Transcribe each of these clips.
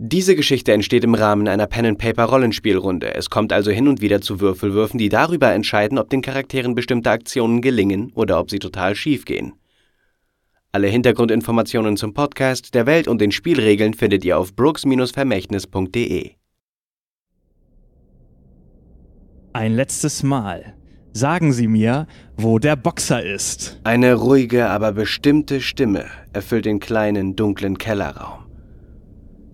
Diese Geschichte entsteht im Rahmen einer Pen-and-Paper-Rollenspielrunde. Es kommt also hin und wieder zu Würfelwürfen, die darüber entscheiden, ob den Charakteren bestimmte Aktionen gelingen oder ob sie total schief gehen. Alle Hintergrundinformationen zum Podcast, der Welt und den Spielregeln findet ihr auf brooks-vermächtnis.de. Ein letztes Mal. Sagen Sie mir, wo der Boxer ist. Eine ruhige, aber bestimmte Stimme erfüllt den kleinen, dunklen Kellerraum.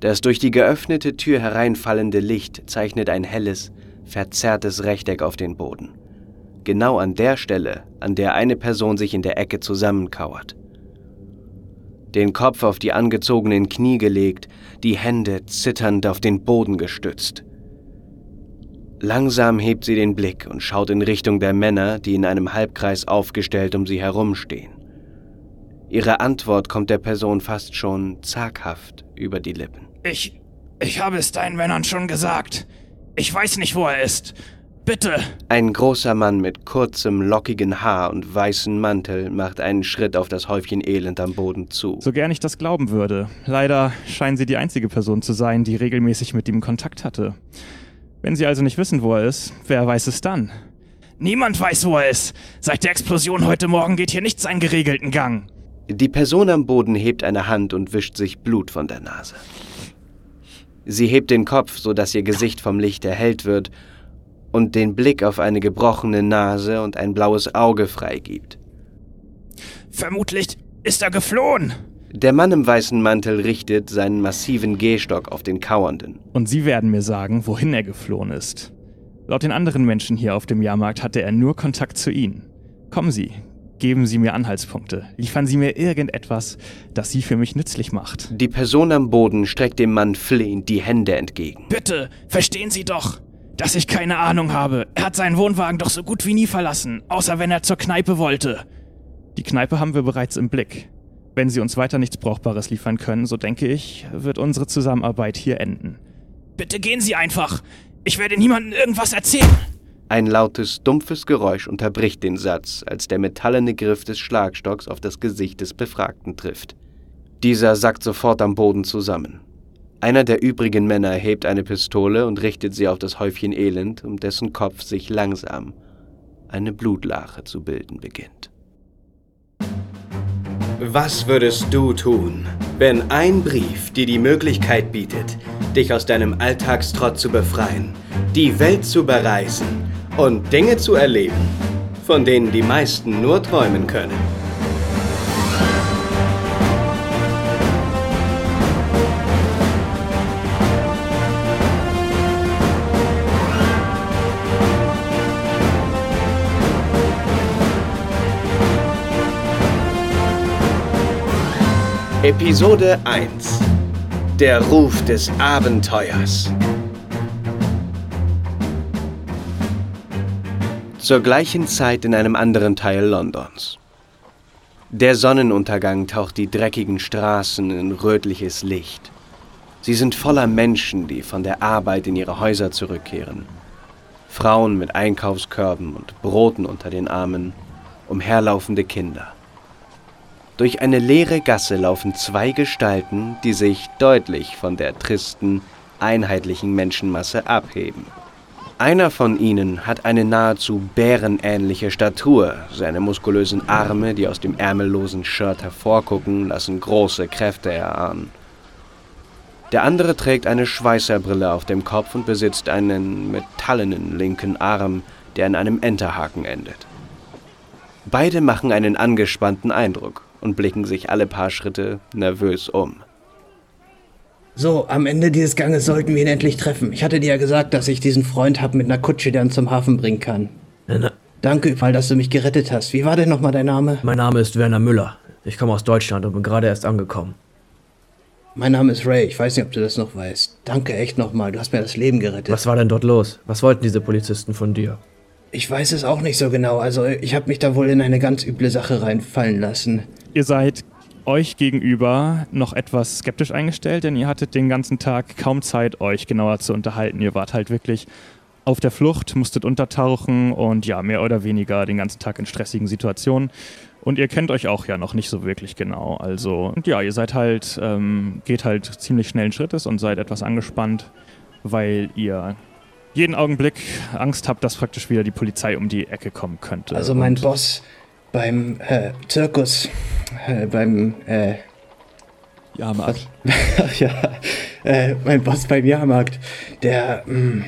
Das durch die geöffnete Tür hereinfallende Licht zeichnet ein helles, verzerrtes Rechteck auf den Boden. Genau an der Stelle, an der eine Person sich in der Ecke zusammenkauert. Den Kopf auf die angezogenen Knie gelegt, die Hände zitternd auf den Boden gestützt. Langsam hebt sie den Blick und schaut in Richtung der Männer, die in einem Halbkreis aufgestellt um sie herumstehen. Ihre Antwort kommt der Person fast schon zaghaft über die Lippen. Ich. Ich habe es deinen Männern schon gesagt. Ich weiß nicht, wo er ist. Bitte. Ein großer Mann mit kurzem, lockigen Haar und weißem Mantel macht einen Schritt auf das Häufchen Elend am Boden zu. So gern ich das glauben würde. Leider scheinen Sie die einzige Person zu sein, die regelmäßig mit ihm Kontakt hatte. Wenn Sie also nicht wissen, wo er ist, wer weiß es dann? Niemand weiß, wo er ist. Seit der Explosion heute Morgen geht hier nichts seinen geregelten Gang. Die Person am Boden hebt eine Hand und wischt sich Blut von der Nase. Sie hebt den Kopf, sodass ihr Gesicht vom Licht erhellt wird und den Blick auf eine gebrochene Nase und ein blaues Auge freigibt. Vermutlich ist er geflohen. Der Mann im weißen Mantel richtet seinen massiven Gehstock auf den Kauernden. Und Sie werden mir sagen, wohin er geflohen ist. Laut den anderen Menschen hier auf dem Jahrmarkt hatte er nur Kontakt zu Ihnen. Kommen Sie, Geben Sie mir Anhaltspunkte. Liefern Sie mir irgendetwas, das Sie für mich nützlich macht. Die Person am Boden streckt dem Mann flehend die Hände entgegen. Bitte, verstehen Sie doch, dass ich keine Ahnung habe. Er hat seinen Wohnwagen doch so gut wie nie verlassen, außer wenn er zur Kneipe wollte. Die Kneipe haben wir bereits im Blick. Wenn Sie uns weiter nichts Brauchbares liefern können, so denke ich, wird unsere Zusammenarbeit hier enden. Bitte gehen Sie einfach. Ich werde niemandem irgendwas erzählen. Ein lautes, dumpfes Geräusch unterbricht den Satz, als der metallene Griff des Schlagstocks auf das Gesicht des Befragten trifft. Dieser sackt sofort am Boden zusammen. Einer der übrigen Männer hebt eine Pistole und richtet sie auf das Häufchen Elend, um dessen Kopf sich langsam eine Blutlache zu bilden beginnt. Was würdest du tun, wenn ein Brief dir die Möglichkeit bietet, dich aus deinem Alltagstrott zu befreien, die Welt zu bereisen und Dinge zu erleben, von denen die meisten nur träumen können. Episode 1 Der Ruf des Abenteuers Zur gleichen Zeit in einem anderen Teil Londons. Der Sonnenuntergang taucht die dreckigen Straßen in rötliches Licht. Sie sind voller Menschen, die von der Arbeit in ihre Häuser zurückkehren. Frauen mit Einkaufskörben und Broten unter den Armen, umherlaufende Kinder. Durch eine leere Gasse laufen zwei Gestalten, die sich deutlich von der tristen, einheitlichen Menschenmasse abheben. Einer von ihnen hat eine nahezu bärenähnliche Statur. Seine muskulösen Arme, die aus dem ärmellosen Shirt hervorgucken, lassen große Kräfte erahnen. Der andere trägt eine Schweißerbrille auf dem Kopf und besitzt einen metallenen linken Arm, der in einem Enterhaken endet. Beide machen einen angespannten Eindruck und blicken sich alle paar Schritte nervös um. So, am Ende dieses Ganges sollten wir ihn endlich treffen. Ich hatte dir ja gesagt, dass ich diesen Freund habe mit einer Kutsche, der uns zum Hafen bringen kann. Na, na. Danke, weil dass du mich gerettet hast. Wie war denn nochmal dein Name? Mein Name ist Werner Müller. Ich komme aus Deutschland und bin gerade erst angekommen. Mein Name ist Ray. Ich weiß nicht, ob du das noch weißt. Danke echt nochmal. Du hast mir das Leben gerettet. Was war denn dort los? Was wollten diese Polizisten von dir? Ich weiß es auch nicht so genau. Also, ich habe mich da wohl in eine ganz üble Sache reinfallen lassen. Ihr seid euch gegenüber noch etwas skeptisch eingestellt, denn ihr hattet den ganzen Tag kaum Zeit, euch genauer zu unterhalten. Ihr wart halt wirklich auf der Flucht, musstet untertauchen und ja, mehr oder weniger den ganzen Tag in stressigen Situationen. Und ihr kennt euch auch ja noch nicht so wirklich genau. Also, und ja, ihr seid halt, ähm, geht halt ziemlich schnellen Schrittes und seid etwas angespannt, weil ihr jeden Augenblick Angst habt, dass praktisch wieder die Polizei um die Ecke kommen könnte. Also mein Und- Boss beim äh, Zirkus, äh, beim, äh, Jahrmarkt. ach ja, äh, mein Boss beim Jahrmarkt, der, mh,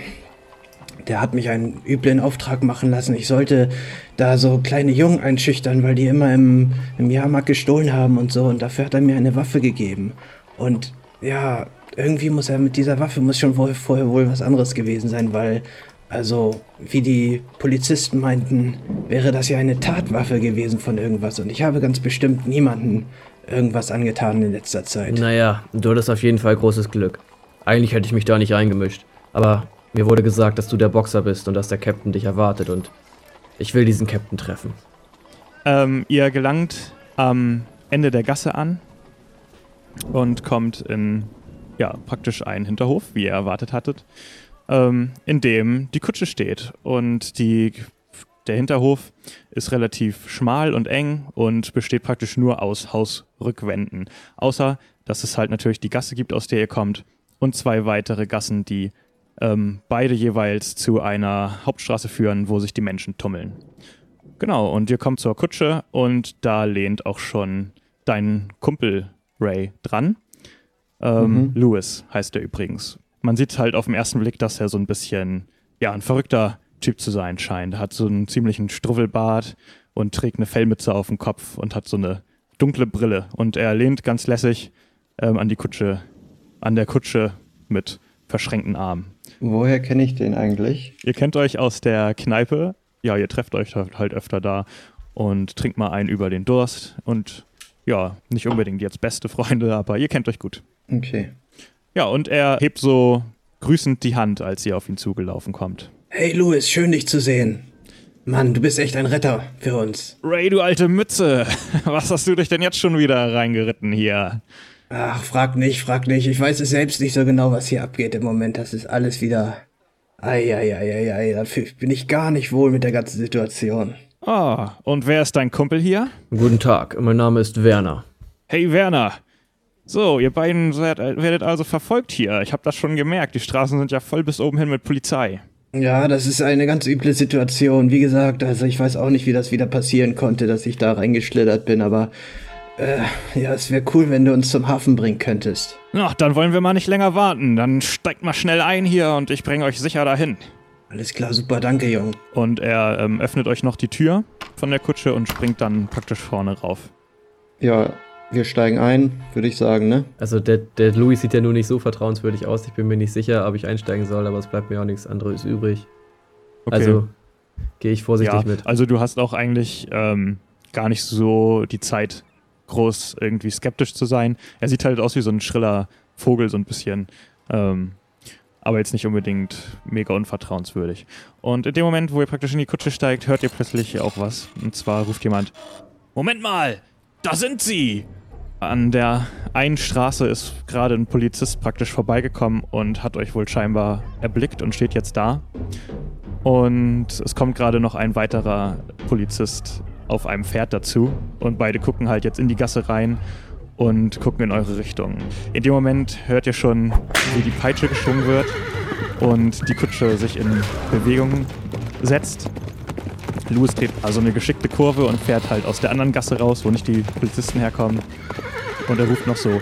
der hat mich einen üblen Auftrag machen lassen. Ich sollte da so kleine Jungen einschüchtern, weil die immer im, im Jahrmarkt gestohlen haben und so. Und dafür hat er mir eine Waffe gegeben. Und ja, irgendwie muss er mit dieser Waffe, muss schon wohl, vorher wohl was anderes gewesen sein, weil, also, wie die Polizisten meinten, wäre das ja eine Tatwaffe gewesen von irgendwas. Und ich habe ganz bestimmt niemanden irgendwas angetan in letzter Zeit. Naja, du hattest auf jeden Fall großes Glück. Eigentlich hätte ich mich da nicht eingemischt. Aber mir wurde gesagt, dass du der Boxer bist und dass der Captain dich erwartet und ich will diesen Captain treffen. Ähm, ihr gelangt am Ende der Gasse an und kommt in ja, praktisch einen Hinterhof, wie ihr erwartet hattet, ähm, in dem die Kutsche steht. Und die, der Hinterhof ist relativ schmal und eng und besteht praktisch nur aus Hausrückwänden. Außer, dass es halt natürlich die Gasse gibt, aus der ihr kommt, und zwei weitere Gassen, die ähm, beide jeweils zu einer Hauptstraße führen, wo sich die Menschen tummeln. Genau, und ihr kommt zur Kutsche und da lehnt auch schon dein Kumpel Ray dran. Ähm, Louis heißt er übrigens. Man sieht halt auf den ersten Blick, dass er so ein bisschen, ja, ein verrückter Typ zu sein scheint. Er hat so einen ziemlichen Struwwelbart und trägt eine Fellmütze auf dem Kopf und hat so eine dunkle Brille. Und er lehnt ganz lässig ähm, an die Kutsche, an der Kutsche mit verschränkten Armen. Woher kenne ich den eigentlich? Ihr kennt euch aus der Kneipe. Ja, ihr trefft euch halt halt öfter da und trinkt mal einen über den Durst. Und ja, nicht unbedingt jetzt beste Freunde, aber ihr kennt euch gut. Okay. Ja, und er hebt so grüßend die Hand, als ihr auf ihn zugelaufen kommt. Hey Louis, schön dich zu sehen. Mann, du bist echt ein Retter für uns. Ray, du alte Mütze, was hast du dich denn jetzt schon wieder reingeritten hier? Ach, frag nicht, frag nicht. Ich weiß es selbst nicht so genau, was hier abgeht im Moment. Das ist alles wieder. Eieieiei, da bin ich gar nicht wohl mit der ganzen Situation. Ah, und wer ist dein Kumpel hier? Guten Tag, mein Name ist Werner. Hey Werner. So, ihr beiden seid, werdet also verfolgt hier. Ich habe das schon gemerkt. Die Straßen sind ja voll bis oben hin mit Polizei. Ja, das ist eine ganz üble Situation. Wie gesagt, also ich weiß auch nicht, wie das wieder passieren konnte, dass ich da reingeschlittert bin, aber äh, ja, es wäre cool, wenn du uns zum Hafen bringen könntest. Na, dann wollen wir mal nicht länger warten. Dann steigt mal schnell ein hier und ich bringe euch sicher dahin. Alles klar, super, danke, Jung. Und er ähm, öffnet euch noch die Tür von der Kutsche und springt dann praktisch vorne rauf. Ja, wir steigen ein, würde ich sagen, ne? Also der, der Louis sieht ja nur nicht so vertrauenswürdig aus. Ich bin mir nicht sicher, ob ich einsteigen soll, aber es bleibt mir auch nichts anderes übrig. Okay. Also gehe ich vorsichtig ja, mit. also du hast auch eigentlich ähm, gar nicht so die Zeit, groß irgendwie skeptisch zu sein. Er sieht halt aus wie so ein schriller Vogel, so ein bisschen. Ähm, aber jetzt nicht unbedingt mega unvertrauenswürdig. Und in dem Moment, wo ihr praktisch in die Kutsche steigt, hört ihr plötzlich auch was. Und zwar ruft jemand: Moment mal, da sind sie! An der einen Straße ist gerade ein Polizist praktisch vorbeigekommen und hat euch wohl scheinbar erblickt und steht jetzt da. Und es kommt gerade noch ein weiterer Polizist auf einem Pferd dazu. Und beide gucken halt jetzt in die Gasse rein und gucken in eure Richtung. In dem Moment hört ihr schon, wie die Peitsche geschwungen wird und die Kutsche sich in Bewegung setzt. Louis dreht also eine geschickte Kurve und fährt halt aus der anderen Gasse raus, wo nicht die Polizisten herkommen. Und er ruft noch so,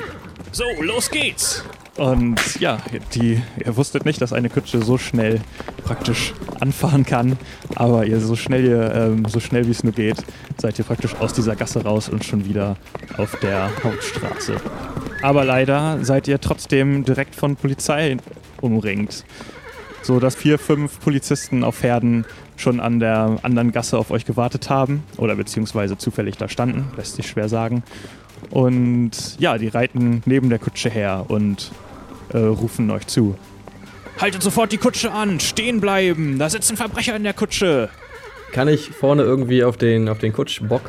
So, los geht's! und ja, die, ihr wusstet nicht, dass eine Kutsche so schnell praktisch anfahren kann, aber ihr so schnell, ihr, ähm, so schnell wie es nur geht, seid ihr praktisch aus dieser Gasse raus und schon wieder auf der Hauptstraße. Aber leider seid ihr trotzdem direkt von Polizei umringt, so dass vier, fünf Polizisten auf Pferden schon an der anderen Gasse auf euch gewartet haben oder beziehungsweise zufällig da standen, lässt sich schwer sagen. Und ja, die reiten neben der Kutsche her und äh, rufen euch zu. Haltet sofort die Kutsche an! Stehen bleiben! Da sitzt ein Verbrecher in der Kutsche! Kann ich vorne irgendwie auf den, auf den Kutschbock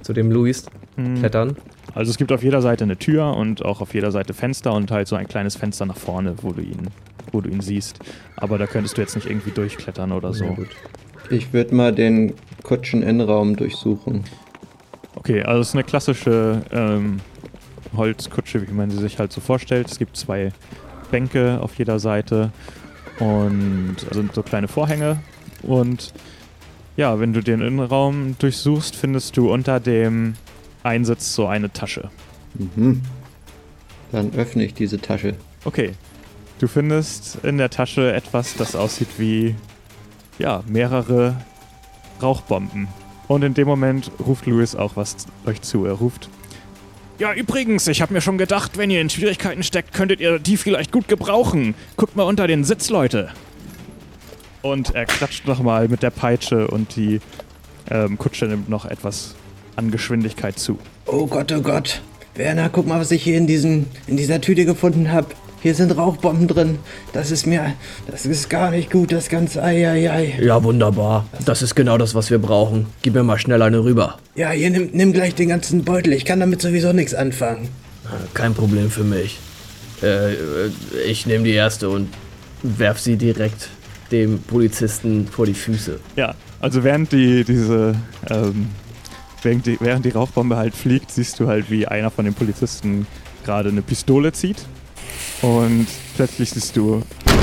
zu dem Louis Hm. klettern? Also es gibt auf jeder Seite eine Tür und auch auf jeder Seite Fenster und halt so ein kleines Fenster nach vorne, wo du ihn, wo du ihn siehst. Aber da könntest du jetzt nicht irgendwie durchklettern oder so. Ja. Ich würde mal den Kutscheninnenraum durchsuchen. Okay, also es ist eine klassische ähm, Holzkutsche, wie man sie sich halt so vorstellt. Es gibt zwei Bänke auf jeder Seite und sind so kleine Vorhänge. Und ja, wenn du den Innenraum durchsuchst, findest du unter dem Einsitz so eine Tasche. Mhm. Dann öffne ich diese Tasche. Okay. Du findest in der Tasche etwas, das aussieht wie ja, mehrere Rauchbomben. Und in dem Moment ruft Louis auch was euch zu. Er ruft, Ja, übrigens, ich habe mir schon gedacht, wenn ihr in Schwierigkeiten steckt, könntet ihr die vielleicht gut gebrauchen. Guckt mal unter den Sitz, Leute. Und er klatscht nochmal mit der Peitsche und die ähm, Kutsche nimmt noch etwas an Geschwindigkeit zu. Oh Gott, oh Gott. Werner, guck mal, was ich hier in, diesen, in dieser Tüte gefunden habe. Hier sind Rauchbomben drin. Das ist mir. Das ist gar nicht gut, das ganze. Eieiei. Ja, wunderbar. Das ist genau das, was wir brauchen. Gib mir mal schnell eine rüber. Ja, hier nimm, nimm gleich den ganzen Beutel. Ich kann damit sowieso nichts anfangen. Kein Problem für mich. Äh, äh, ich nehme die erste und werf sie direkt dem Polizisten vor die Füße. Ja, also während die diese ähm, während, die, während die Rauchbombe halt fliegt, siehst du halt, wie einer von den Polizisten gerade eine Pistole zieht. Und plötzlich siehst du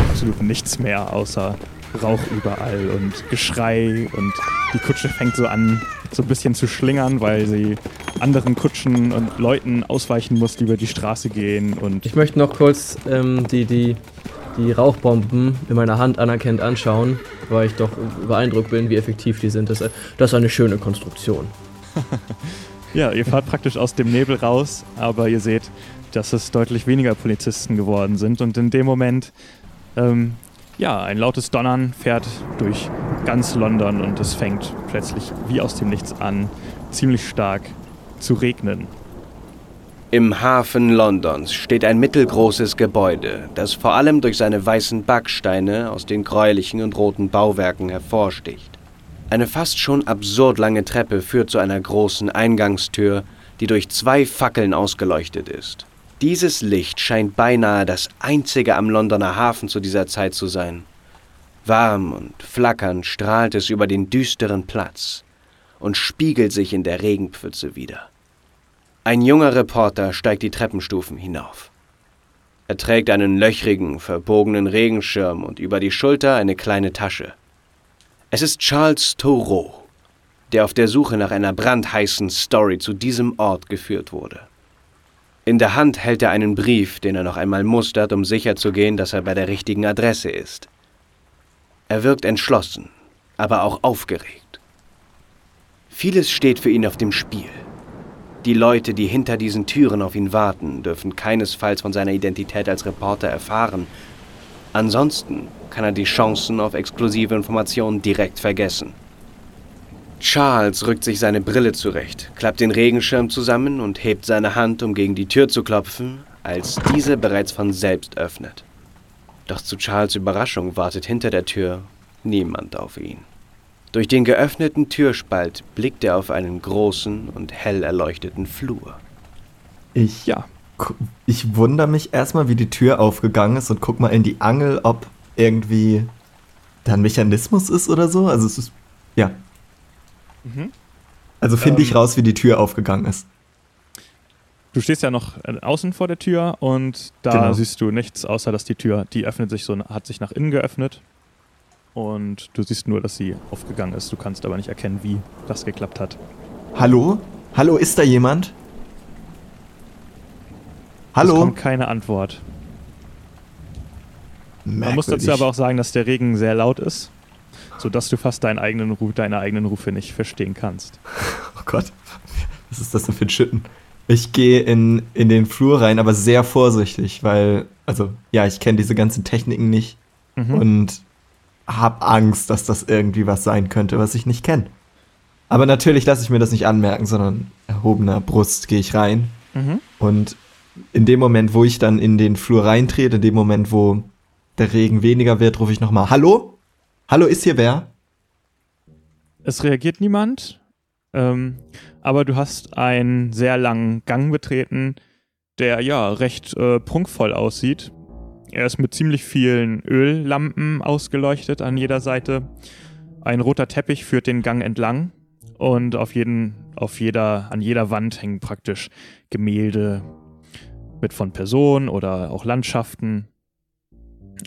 absolut nichts mehr außer Rauch überall und Geschrei und die Kutsche fängt so an, so ein bisschen zu schlingern, weil sie anderen Kutschen und Leuten ausweichen muss, die über die Straße gehen und Ich möchte noch kurz ähm, die, die, die Rauchbomben in meiner Hand anerkennend anschauen, weil ich doch beeindruckt bin, wie effektiv die sind. Das, das ist eine schöne Konstruktion. Ja, ihr fahrt praktisch aus dem Nebel raus, aber ihr seht, dass es deutlich weniger Polizisten geworden sind. Und in dem Moment, ähm, ja, ein lautes Donnern fährt durch ganz London und es fängt plötzlich wie aus dem Nichts an, ziemlich stark zu regnen. Im Hafen Londons steht ein mittelgroßes Gebäude, das vor allem durch seine weißen Backsteine aus den gräulichen und roten Bauwerken hervorsticht. Eine fast schon absurd lange Treppe führt zu einer großen Eingangstür, die durch zwei Fackeln ausgeleuchtet ist. Dieses Licht scheint beinahe das einzige am Londoner Hafen zu dieser Zeit zu sein. Warm und flackernd strahlt es über den düsteren Platz und spiegelt sich in der Regenpfütze wieder. Ein junger Reporter steigt die Treppenstufen hinauf. Er trägt einen löchrigen, verbogenen Regenschirm und über die Schulter eine kleine Tasche. Es ist Charles Thoreau, der auf der Suche nach einer brandheißen Story zu diesem Ort geführt wurde. In der Hand hält er einen Brief, den er noch einmal mustert, um sicherzugehen, dass er bei der richtigen Adresse ist. Er wirkt entschlossen, aber auch aufgeregt. Vieles steht für ihn auf dem Spiel. Die Leute, die hinter diesen Türen auf ihn warten, dürfen keinesfalls von seiner Identität als Reporter erfahren. Ansonsten kann er die Chancen auf exklusive Informationen direkt vergessen. Charles rückt sich seine Brille zurecht, klappt den Regenschirm zusammen und hebt seine Hand, um gegen die Tür zu klopfen, als diese bereits von selbst öffnet. Doch zu Charles Überraschung wartet hinter der Tür niemand auf ihn. Durch den geöffneten Türspalt blickt er auf einen großen und hell erleuchteten Flur. Ich, Ja, ich wundere mich erstmal, wie die Tür aufgegangen ist und guck mal in die Angel, ob irgendwie da ein Mechanismus ist oder so. Also es ist, ja. Also finde ich Ähm. raus, wie die Tür aufgegangen ist. du stehst ja noch äh, außen vor der Tür und da Genau. siehst du nichts, außer dass die Tür, die öffnet sich so, hat sich nach innen geöffnet. Und du siehst nur, dass sie aufgegangen ist. Du kannst aber nicht erkennen, wie das geklappt hat. Hallo? Hallo, ist da jemand? Es Hallo? kommt keine Antwort. Man muss dazu Merkwürdig. aber auch sagen, dass der Regen sehr laut ist, sodass du fast deinen eigenen Ruf, deine eigenen Rufe nicht verstehen kannst. Oh Gott, was ist das denn für ein Schütten? Ich gehe in, in den Flur rein, aber sehr vorsichtig, weil, also, ja, ich kenne diese ganzen Techniken nicht Mhm. und hab Angst, dass das irgendwie was sein könnte, was ich nicht kenne. Aber natürlich lasse ich mir das nicht anmerken, sondern erhobener Brust gehe ich rein. Mhm. Und in dem Moment, wo ich dann in den Flur reintrete, in dem Moment, wo der Regen weniger wird, rufe ich nochmal, Hallo? Hallo, ist hier wer? Es reagiert niemand, ähm, aber du hast einen sehr langen Gang betreten, der ja recht äh, prunkvoll aussieht. Er ist mit ziemlich vielen Öllampen ausgeleuchtet an jeder Seite. Ein roter Teppich führt den Gang entlang Und auf jeden, auf jeder, an jeder Wand hängen praktisch Gemälde mit von Personen oder auch Landschaften.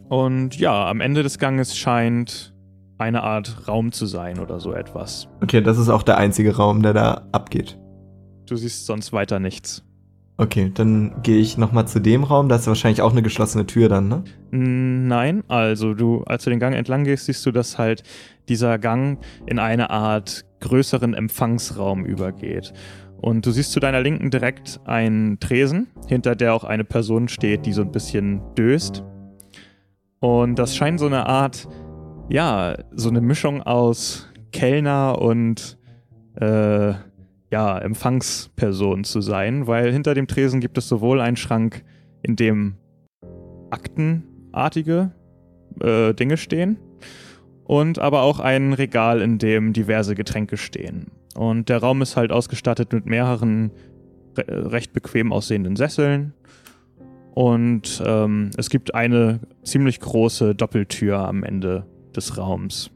Und ja, am Ende des Ganges scheint eine Art Raum zu sein oder so etwas. Okay, das ist auch der einzige Raum, der da abgeht. Du siehst sonst weiter nichts. Okay, dann gehe ich nochmal zu dem Raum. Da ist wahrscheinlich auch eine geschlossene Tür dann, ne? Nein, also du, als du den Gang entlang gehst, siehst du, dass halt dieser Gang in eine Art größeren Empfangsraum übergeht. Und du siehst zu deiner Linken direkt einen Tresen, hinter der auch eine Person steht, die so ein bisschen döst. Und das scheint so eine Art, ja, so eine Mischung aus Kellner und äh, ja, Empfangsperson zu sein, weil hinter dem Tresen gibt es sowohl einen Schrank, in dem aktenartige äh, Dinge stehen, und aber auch ein Regal, in dem diverse Getränke stehen. Und der Raum ist halt ausgestattet mit mehreren re recht bequem aussehenden Sesseln. Und ähm, es gibt eine ziemlich große Doppeltür am Ende des Raums,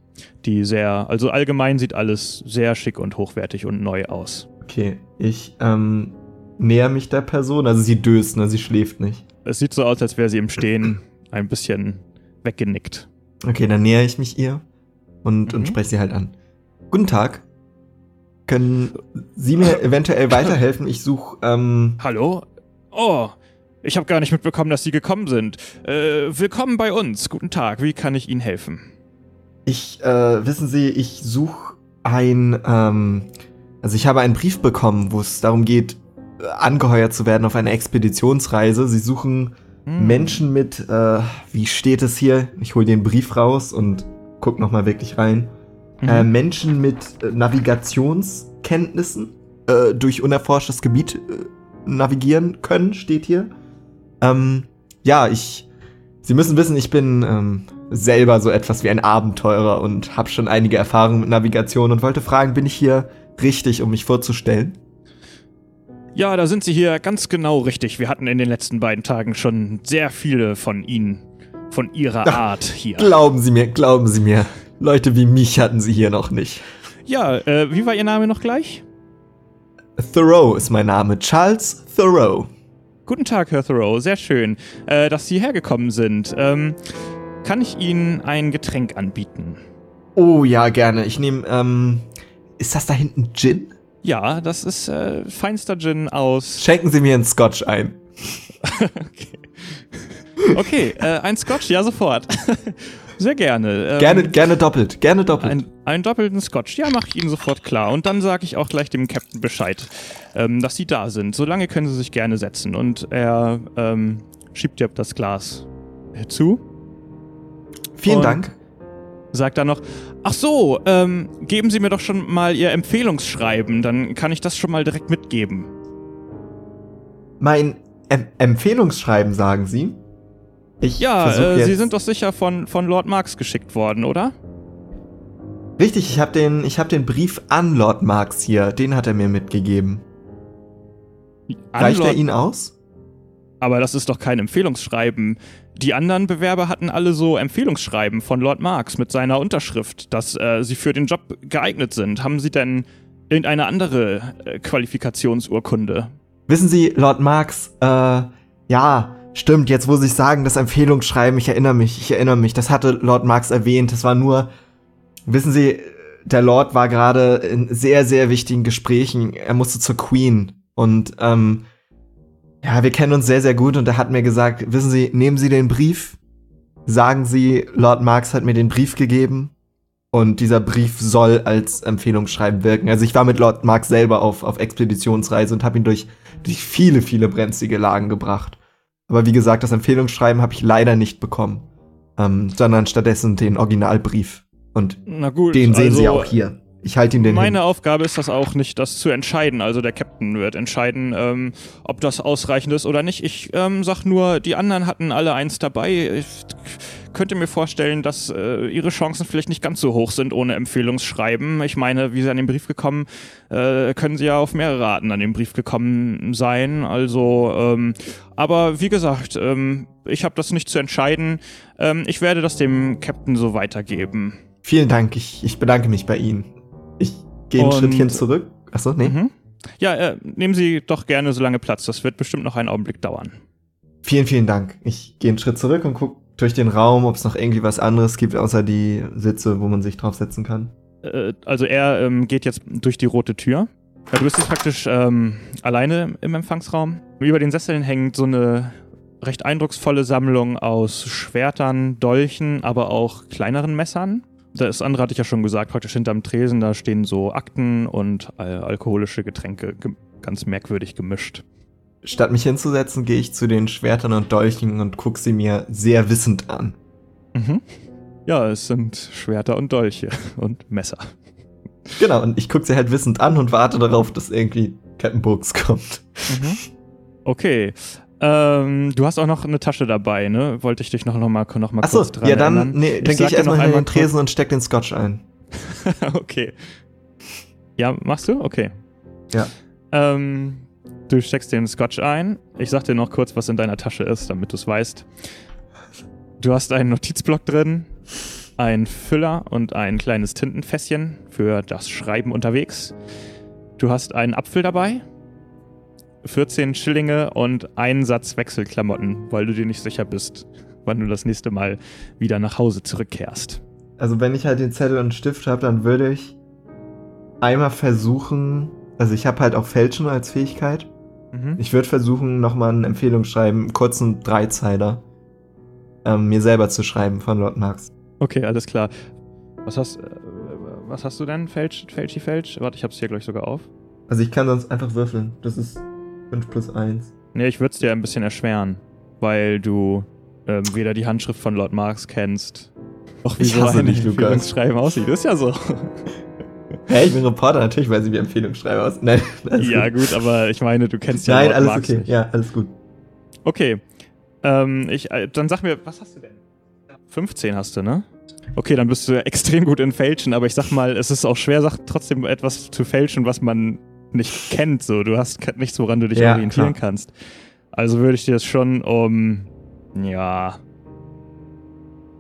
die sehr, also allgemein sieht alles sehr schick und hochwertig und neu aus. Okay, ich ähm, näher mich der Person. Also sie döst, ne? Sie schläft nicht. Es sieht so aus, als wäre sie im Stehen ein bisschen weggenickt. Okay, dann nähere ich mich ihr und, Mhm. und spreche sie halt an. Guten Tag. Können Sie mir eventuell weiterhelfen? Ich suche, ähm, Hallo? Oh, ich habe gar nicht mitbekommen, dass Sie gekommen sind. Äh, willkommen bei uns. Guten Tag. Wie kann ich Ihnen helfen? Ich, äh, wissen Sie, ich suche ein, ähm, also ich habe einen Brief bekommen, wo es darum geht, äh, angeheuert zu werden auf eine Expeditionsreise. Sie suchen Hm. Menschen mit, äh, wie steht es hier? Ich hole den Brief raus und guck noch mal wirklich rein. Mhm. Äh, Menschen mit äh, Navigationskenntnissen äh, durch unerforschtes Gebiet äh, navigieren können, steht hier. Ähm, ja, ich. Sie müssen wissen, ich bin ähm, selber so etwas wie ein Abenteurer und habe schon einige Erfahrungen mit Navigation und wollte fragen, bin ich hier richtig, um mich vorzustellen? Ja, da sind Sie hier ganz genau richtig. Wir hatten in den letzten beiden Tagen schon sehr viele von Ihnen, von Ihrer Ach, Art hier. Glauben Sie mir, glauben Sie mir. Leute wie mich hatten Sie hier noch nicht. Ja, äh, wie war Ihr Name noch gleich? Thoreau ist mein Name. Charles Thoreau. Guten Tag, Herr Thoreau. Sehr schön, äh, dass Sie hergekommen sind. Ähm, kann ich Ihnen ein Getränk anbieten? Oh ja, gerne. Ich nehme, ähm, ist das da hinten Gin? Ja, das ist äh, feinster Gin aus. Schenken Sie mir einen Scotch ein. Okay, äh, ein Scotch, ja, sofort. Sehr gerne. Ähm, Gerne, gerne doppelt, gerne doppelt. Ein, einen doppelten Scotch, ja, mache ich Ihnen sofort klar. Und dann sage ich auch gleich dem Captain Bescheid, ähm, dass Sie da sind. Solange können Sie sich gerne setzen. Und er ähm, schiebt dir das Glas zu, Vielen Dank. sagt dann noch, ach so, ähm, geben Sie mir doch schon mal Ihr Empfehlungsschreiben, dann kann ich das schon mal direkt mitgeben. Mein em Empfehlungsschreiben, sagen Sie? Ich Ja, äh. Sie sind doch sicher von, von Lord Marx geschickt worden, oder? Richtig, ich habe den, ich hab den Brief an Lord Marx hier. Den hat er mir mitgegeben. An Reicht er Lord- Ihnen aus? Aber das ist doch kein Empfehlungsschreiben. Die anderen Bewerber hatten alle so Empfehlungsschreiben von Lord Marx mit seiner Unterschrift, dass äh, sie für den Job geeignet sind. Haben Sie denn irgendeine andere äh, Qualifikationsurkunde? Wissen Sie, Lord Marx, äh, ja, stimmt, jetzt wo Sie sagen, das Empfehlungsschreiben, ich erinnere mich, ich erinnere mich, das hatte Lord Marx erwähnt, das war nur, wissen Sie, der Lord war gerade in sehr, sehr wichtigen Gesprächen, er musste zur Queen und, ähm, ja, wir kennen uns sehr, sehr gut und er hat mir gesagt, wissen Sie, nehmen Sie den Brief, sagen Sie, Lord Marx hat mir den Brief gegeben und dieser Brief soll als Empfehlungsschreiben wirken. Also ich war mit Lord Marx selber auf, auf Expeditionsreise und habe ihn durch, durch viele, viele brenzlige Lagen gebracht. Aber wie gesagt, das Empfehlungsschreiben habe ich leider nicht bekommen, ähm, sondern stattdessen den Originalbrief. Und Na gut, den sehen Sie also auch hier. Ich halte ihm den Meine hin. Aufgabe ist das auch nicht, das zu entscheiden. Also der Captain wird entscheiden, ähm, ob das ausreichend ist oder nicht. Ich ähm, sag nur, die anderen hatten alle eins dabei. Ich könnte mir vorstellen, dass äh, ihre Chancen vielleicht nicht ganz so hoch sind ohne Empfehlungsschreiben. Ich meine, wie sie an den Brief gekommen, äh, können sie ja auf mehrere Arten an den Brief gekommen sein. Also, ähm, aber wie gesagt, ähm, ich habe das nicht zu entscheiden. Ähm, ich werde das dem Captain so weitergeben. Vielen Dank, ich, ich bedanke mich bei Ihnen. Ich gehe ein Schrittchen zurück. Achso, nee. Mhm. Ja, äh, nehmen Sie doch gerne so lange Platz. Das wird bestimmt noch einen Augenblick dauern. Vielen, vielen Dank. Ich gehe einen Schritt zurück und gucke durch den Raum, ob es noch irgendwie was anderes gibt, außer die Sitze, wo man sich draufsetzen kann. Äh, also er ähm, geht jetzt durch die rote Tür. Ja, du bist jetzt praktisch ähm, alleine im Empfangsraum. Über den Sesseln hängt so eine recht eindrucksvolle Sammlung aus Schwertern, Dolchen, aber auch kleineren Messern. Das andere hatte ich ja schon gesagt, praktisch hinterm Tresen, da stehen so Akten und äh, alkoholische Getränke, ge ganz merkwürdig gemischt. Statt mich hinzusetzen, gehe ich zu den Schwertern und Dolchen und gucke sie mir sehr wissend an. Mhm. Ja, es sind Schwerter und Dolche und Messer. Genau, und ich gucke sie halt wissend an und warte darauf, dass irgendwie Captain Books kommt. Mhm. Okay. Ähm, du hast auch noch eine Tasche dabei, ne? Wollte ich dich noch, noch, mal, noch mal Achso, kurz dran ja, dann, erinnern. nee, dann gehe ich erstmal einmal den Tresen und steck den Scotch ein. okay. Ja, machst du? Okay. Ja. Ähm, du steckst den Scotch ein. Ich sag dir noch kurz, was in deiner Tasche ist, damit du es weißt. Du hast einen Notizblock drin, einen Füller und ein kleines Tintenfässchen für das Schreiben unterwegs. Du hast einen Apfel dabei, 14 Schillinge und einen Satz Wechselklamotten, weil du dir nicht sicher bist, wann du das nächste Mal wieder nach Hause zurückkehrst. Also wenn ich halt den Zettel und einen Stift habe, dann würde ich einmal versuchen, also ich habe halt auch Fälschen als Fähigkeit. Mhm. Ich würde versuchen, nochmal eine Empfehlung schreiben, einen kurzen Dreizeiler, ähm, mir selber zu schreiben von Lord Marx. Okay, alles klar. Was hast, äh, was hast du denn? Felsch, Felschi Felsch? Warte, ich hab's hier gleich sogar auf. Also ich kann sonst einfach würfeln. Das ist 5 plus 1. Nee, ich würde es dir ein bisschen erschweren, weil du ähm, weder die Handschrift von Lord Marx kennst, noch wie Ich so ein Lukas. Empfehlungsschreiben aussieht. Ist ja so. Hä, ich bin Reporter, natürlich weiß ich, wie Empfehlung schreibe aus. Nein, alles ja, gut. gut, aber ich meine, du kennst ja Nein, Lord alles Marx okay. nicht. Ja, alles gut. Okay. Ähm, ich, äh, dann sag mir, was hast du denn? 15 hast du, ne? Okay, dann bist du ja extrem gut in Fälschen, aber ich sag mal, es ist auch schwer, trotzdem etwas zu fälschen, was man nicht kennt. So, du hast nichts, woran du dich Ja, orientieren klar. kannst. Also würde ich dir das schon um, ja,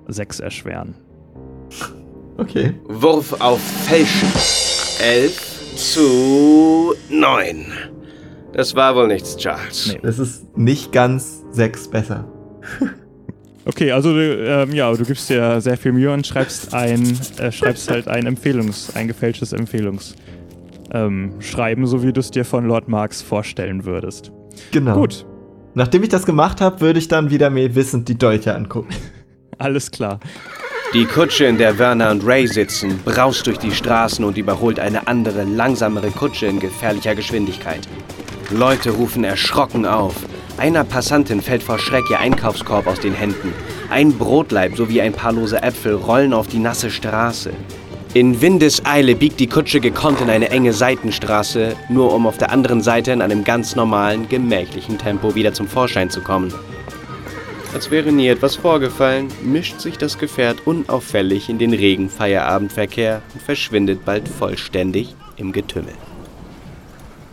6 erschweren. Okay. Wurf auf Fälschen. 11 zu 9. Das war wohl nichts, Charles. Nee. Das ist nicht ganz 6 besser. Okay, also du, ähm, ja, du gibst dir sehr viel Mühe und schreibst ein, äh, schreibst halt ein Empfehlungs, ein gefälschtes Empfehlungs. Ähm, Schreiben, so wie du es dir von Lord Marx vorstellen würdest. Genau. Gut, Nachdem ich das gemacht habe, würde ich dann wieder mir wissend die Dolche angucken. alles klar. Die Kutsche, in der Werner und Ray sitzen, braust durch die Straßen und überholt eine andere, langsamere Kutsche in gefährlicher Geschwindigkeit. Leute rufen erschrocken auf. Einer Passantin fällt vor Schreck ihr Einkaufskorb aus den Händen. Ein Brotleib sowie ein paar lose Äpfel rollen auf die nasse Straße. In Windeseile biegt die Kutsche gekonnt in eine enge Seitenstraße, nur um auf der anderen Seite in einem ganz normalen, gemächlichen Tempo wieder zum Vorschein zu kommen. Als wäre nie etwas vorgefallen, mischt sich das Gefährt unauffällig in den regen Feierabendverkehr und verschwindet bald vollständig im Getümmel.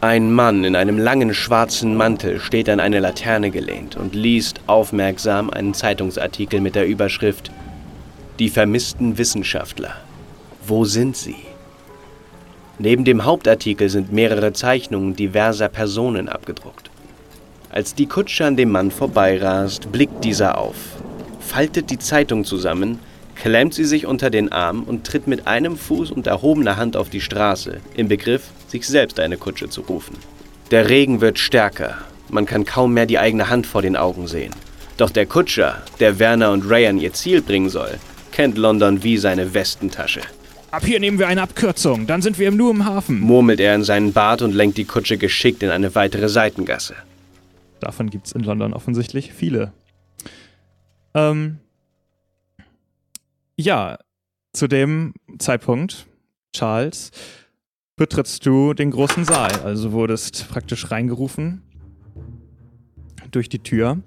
Ein Mann in einem langen schwarzen Mantel steht an eine Laterne gelehnt und liest aufmerksam einen Zeitungsartikel mit der Überschrift Die vermissten Wissenschaftler. Wo sind sie? Neben dem Hauptartikel sind mehrere Zeichnungen diverser Personen abgedruckt. Als die Kutsche an dem Mann vorbeirast, blickt dieser auf, faltet die Zeitung zusammen, klemmt sie sich unter den Arm und tritt mit einem Fuß und erhobener Hand auf die Straße, im Begriff, sich selbst eine Kutsche zu rufen. Der Regen wird stärker, man kann kaum mehr die eigene Hand vor den Augen sehen. Doch der Kutscher, der Werner und Ray an ihr Ziel bringen soll, kennt London wie seine Westentasche. Ab hier nehmen wir eine Abkürzung, dann sind wir nur im Hafen. Murmelt er in seinen Bart und lenkt die Kutsche geschickt in eine weitere Seitengasse. Davon gibt es in London offensichtlich viele. Ähm, ja, zu dem Zeitpunkt, Charles, betrittst du den großen Saal. Also wurdest praktisch reingerufen durch die Tür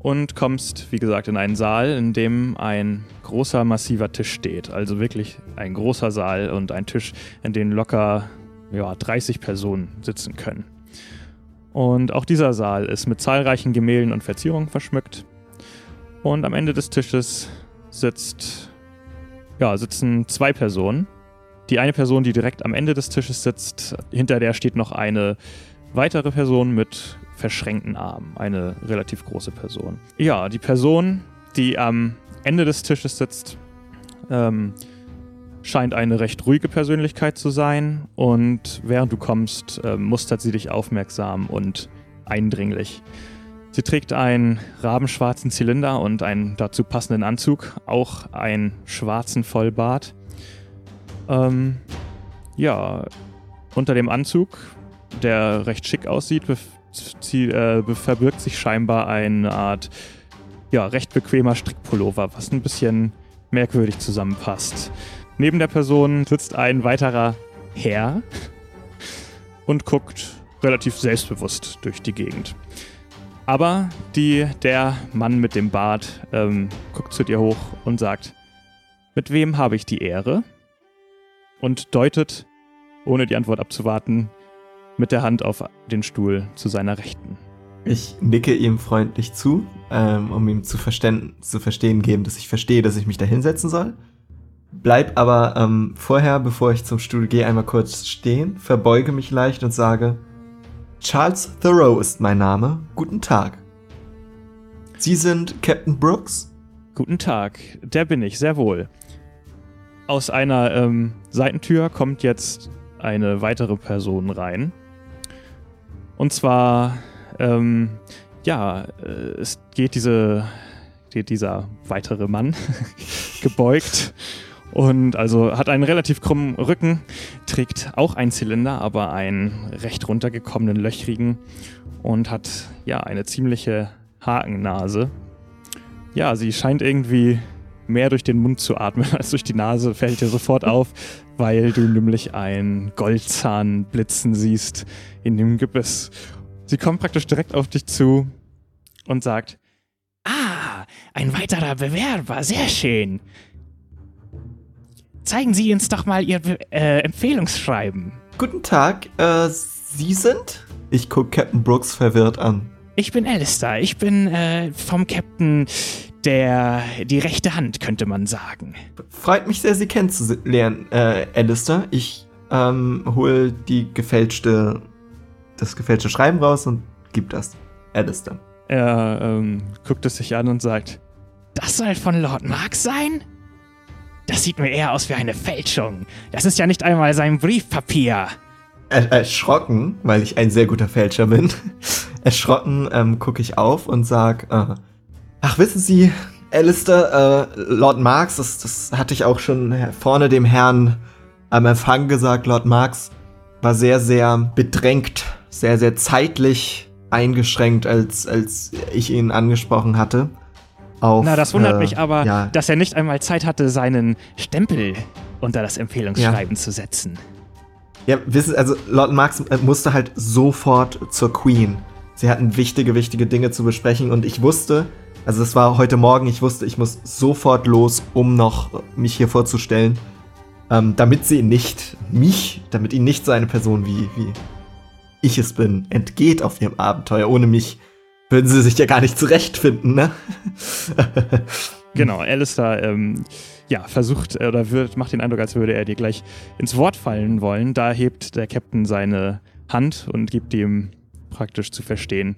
und kommst, wie gesagt, in einen Saal, in dem ein großer, massiver Tisch steht. Also wirklich ein großer Saal und ein Tisch, in dem locker ja, 30 Personen sitzen können. Und auch dieser Saal ist mit zahlreichen Gemälden und Verzierungen verschmückt. Und am Ende des Tisches sitzt, ja, sitzen zwei Personen, die eine Person, die direkt am Ende des Tisches sitzt, hinter der steht noch eine weitere Person mit verschränkten Armen, eine relativ große Person. Ja, die Person, die am Ende des Tisches sitzt, ähm, scheint eine recht ruhige Persönlichkeit zu sein und während du kommst, äh, mustert sie dich aufmerksam und eindringlich. Sie trägt einen rabenschwarzen Zylinder und einen dazu passenden Anzug, auch einen schwarzen Vollbart. Ähm, ja, unter dem Anzug, der recht schick aussieht, sie, äh, verbirgt sich scheinbar eine Art ja, recht bequemer Strickpullover, was ein bisschen merkwürdig zusammenpasst. Neben der Person sitzt ein weiterer Herr und guckt relativ selbstbewusst durch die Gegend. Aber die, der Mann mit dem Bart ähm, guckt zu dir hoch und sagt, mit wem habe ich die Ehre? Und deutet, ohne die Antwort abzuwarten, mit der Hand auf den Stuhl zu seiner Rechten. Ich nicke ihm freundlich zu, ähm, um ihm zu, zu verstehen geben, dass ich verstehe, dass ich mich da hinsetzen soll. Bleib aber ähm, vorher, bevor ich zum Stuhl gehe, einmal kurz stehen, verbeuge mich leicht und sage, Charles Thoreau ist mein Name. Guten Tag. Sie sind Captain Brooks? Guten Tag, der bin ich, sehr wohl. Aus einer ähm, Seitentür kommt jetzt eine weitere Person rein. Und zwar, ähm, ja, äh, es geht diese, geht dieser weitere Mann gebeugt und also hat einen relativ krummen Rücken, trägt auch einen Zylinder, aber einen recht runtergekommenen, löchrigen und hat ja eine ziemliche Hakennase. Ja, sie scheint irgendwie mehr durch den Mund zu atmen als durch die Nase, fällt dir sofort auf, weil du nämlich einen Goldzahn blitzen siehst in dem Gebiss. Sie kommt praktisch direkt auf dich zu und sagt, Ah, ein weiterer Bewerber, sehr schön. Zeigen Sie uns doch mal Ihr äh, Empfehlungsschreiben. Guten Tag, äh, Sie sind? Ich gucke Captain Brooks verwirrt an. Ich bin Alistair. Ich bin äh, vom Captain der die rechte Hand, könnte man sagen. Freut mich sehr, Sie kennenzulernen, äh, Alistair. Ich ähm, hol die gefälschte das gefälschte Schreiben raus und gibt das Alistair. Er ähm, guckt es sich an und sagt: Das soll von Lord Mark sein? Das sieht mir eher aus wie eine Fälschung. Das ist ja nicht einmal sein Briefpapier. Er erschrocken, weil ich ein sehr guter Fälscher bin, erschrocken ähm, gucke ich auf und sag: äh, Ach, wissen Sie, Alistair, äh, Lord Marx, das, das hatte ich auch schon vorne dem Herrn am Empfang gesagt, Lord Marx war sehr, sehr bedrängt sehr, sehr zeitlich eingeschränkt, als, als ich ihn angesprochen hatte. Auf, Na, das wundert äh, mich aber, ja. dass er nicht einmal Zeit hatte, seinen Stempel unter das Empfehlungsschreiben ja. zu setzen. Ja, wissen, also Lord Marx äh, musste halt sofort zur Queen. Sie hatten wichtige, wichtige Dinge zu besprechen und ich wusste, also es war heute Morgen, ich wusste, ich muss sofort los, um noch mich hier vorzustellen, ähm, damit sie nicht mich, damit ihnen nicht so eine Person wie, wie ich es bin, entgeht auf ihrem Abenteuer. Ohne mich würden sie sich ja gar nicht zurechtfinden, ne? genau, Alistair, ähm, ja, versucht oder wird, macht den Eindruck, als würde er dir gleich ins Wort fallen wollen. Da hebt der Captain seine Hand und gibt ihm praktisch zu verstehen,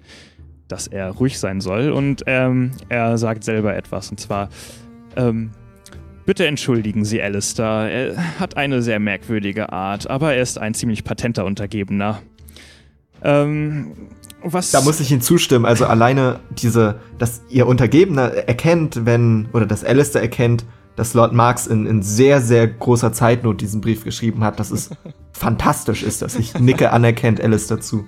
dass er ruhig sein soll. Und ähm, er sagt selber etwas, und zwar, ähm, Bitte entschuldigen Sie, Alistair. Er hat eine sehr merkwürdige Art, aber er ist ein ziemlich patenter Untergebener. Ähm, was da muss ich Ihnen zustimmen. Also alleine diese, dass Ihr Untergebener erkennt, wenn, oder dass Alistair erkennt, dass Lord Marx in, in sehr, sehr großer Zeitnot diesen Brief geschrieben hat, dass es fantastisch ist, dass ich nicke anerkennt Alistair zu.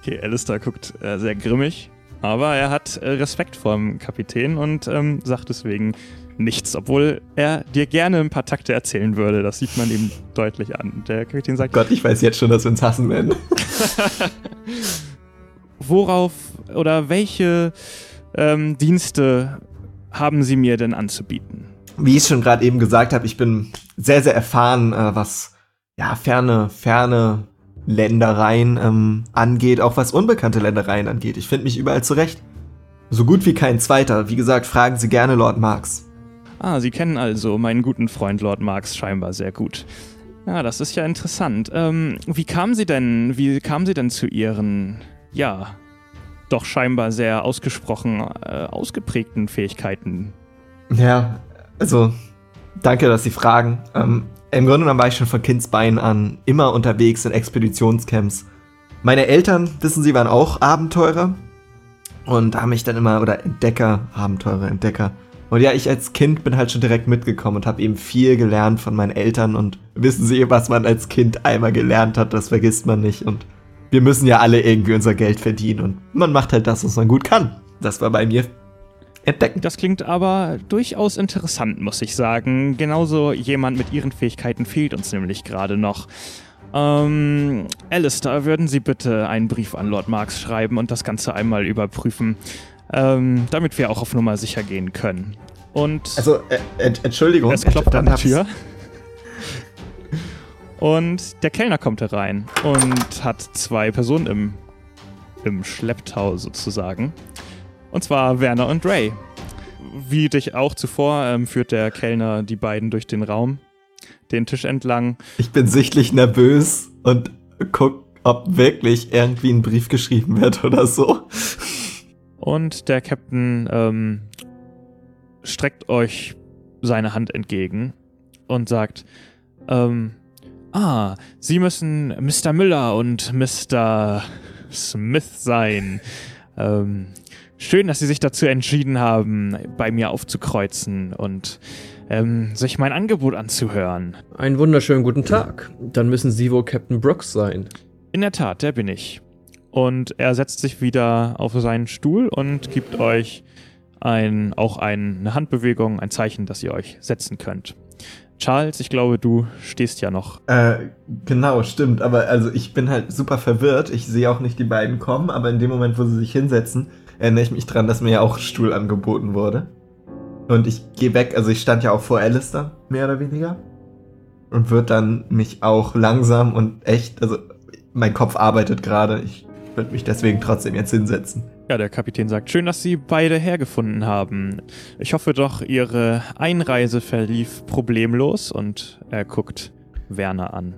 Okay, Alistair guckt äh, sehr grimmig, aber er hat äh, Respekt vor dem Kapitän und ähm, sagt deswegen, nichts, obwohl er dir gerne ein paar Takte erzählen würde. Das sieht man ihm deutlich an. Der Kapitän sagt: Gott, ich weiß jetzt schon, dass wir uns hassen werden. Worauf oder welche ähm, Dienste haben Sie mir denn anzubieten? Wie ich schon gerade eben gesagt habe, ich bin sehr, sehr erfahren, äh, was ja ferne, ferne Ländereien ähm, angeht, auch was unbekannte Ländereien angeht. Ich finde mich überall zurecht. So gut wie kein zweiter. Wie gesagt, fragen Sie gerne Lord Marx. Ah, Sie kennen also meinen guten Freund Lord Marx scheinbar sehr gut. Ja, das ist ja interessant. Ähm, wie kamen Sie denn, wie kamen Sie denn zu Ihren, ja, doch scheinbar sehr ausgesprochen äh, ausgeprägten Fähigkeiten? Ja, also, danke, dass Sie fragen. Ähm, Im Grunde genommen war ich schon von Kindsbein an immer unterwegs in Expeditionscamps. Meine Eltern, wissen Sie, waren auch Abenteurer und haben mich dann immer, oder Entdecker, Abenteurer, Entdecker. Und ja, ich als Kind bin halt schon direkt mitgekommen und habe eben viel gelernt von meinen Eltern und wissen Sie, was man als Kind einmal gelernt hat, das vergisst man nicht und wir müssen ja alle irgendwie unser Geld verdienen und man macht halt das, was man gut kann. Das war bei mir entdecken. Das klingt aber durchaus interessant, muss ich sagen. Genauso jemand mit Ihren Fähigkeiten fehlt uns nämlich gerade noch. Ähm, Alistair, würden Sie bitte einen Brief an Lord Marx schreiben und das Ganze einmal überprüfen, ähm, damit wir auch auf Nummer sicher gehen können. Und Also, äh, Ent- Entschuldigung. es klopft an der Tür. Und der Kellner kommt herein und hat zwei Personen im, im Schlepptau sozusagen. Und zwar Werner und Ray. Wie dich auch zuvor ähm, führt der Kellner die beiden durch den Raum, den Tisch entlang. Ich bin sichtlich nervös und guck, ob wirklich irgendwie ein Brief geschrieben wird oder so. Und der Captain ähm, streckt euch seine Hand entgegen und sagt, ähm, ah, Sie müssen Mr. Müller und Mr. Smith sein. Ähm, schön, dass Sie sich dazu entschieden haben, bei mir aufzukreuzen und ähm, sich mein Angebot anzuhören. Einen wunderschönen guten Tag. Dann müssen Sie wohl Captain Brooks sein. In der Tat, der bin ich. Und er setzt sich wieder auf seinen Stuhl und gibt euch ein, auch ein, eine Handbewegung, ein Zeichen, dass ihr euch setzen könnt. Charles, ich glaube, du stehst ja noch. Äh, genau, stimmt. Aber also ich bin halt super verwirrt. Ich sehe auch nicht die beiden kommen, aber in dem Moment, wo sie sich hinsetzen, erinnere ich mich dran, dass mir ja auch ein Stuhl angeboten wurde. Und ich gehe weg, also ich stand ja auch vor Alistair, mehr oder weniger. Und würde dann mich auch langsam und echt, also mein Kopf arbeitet gerade. Ich würde mich deswegen trotzdem jetzt hinsetzen. Ja, der Kapitän sagt, schön, dass Sie beide hergefunden haben. Ich hoffe doch, Ihre Einreise verlief problemlos und er guckt Werner an.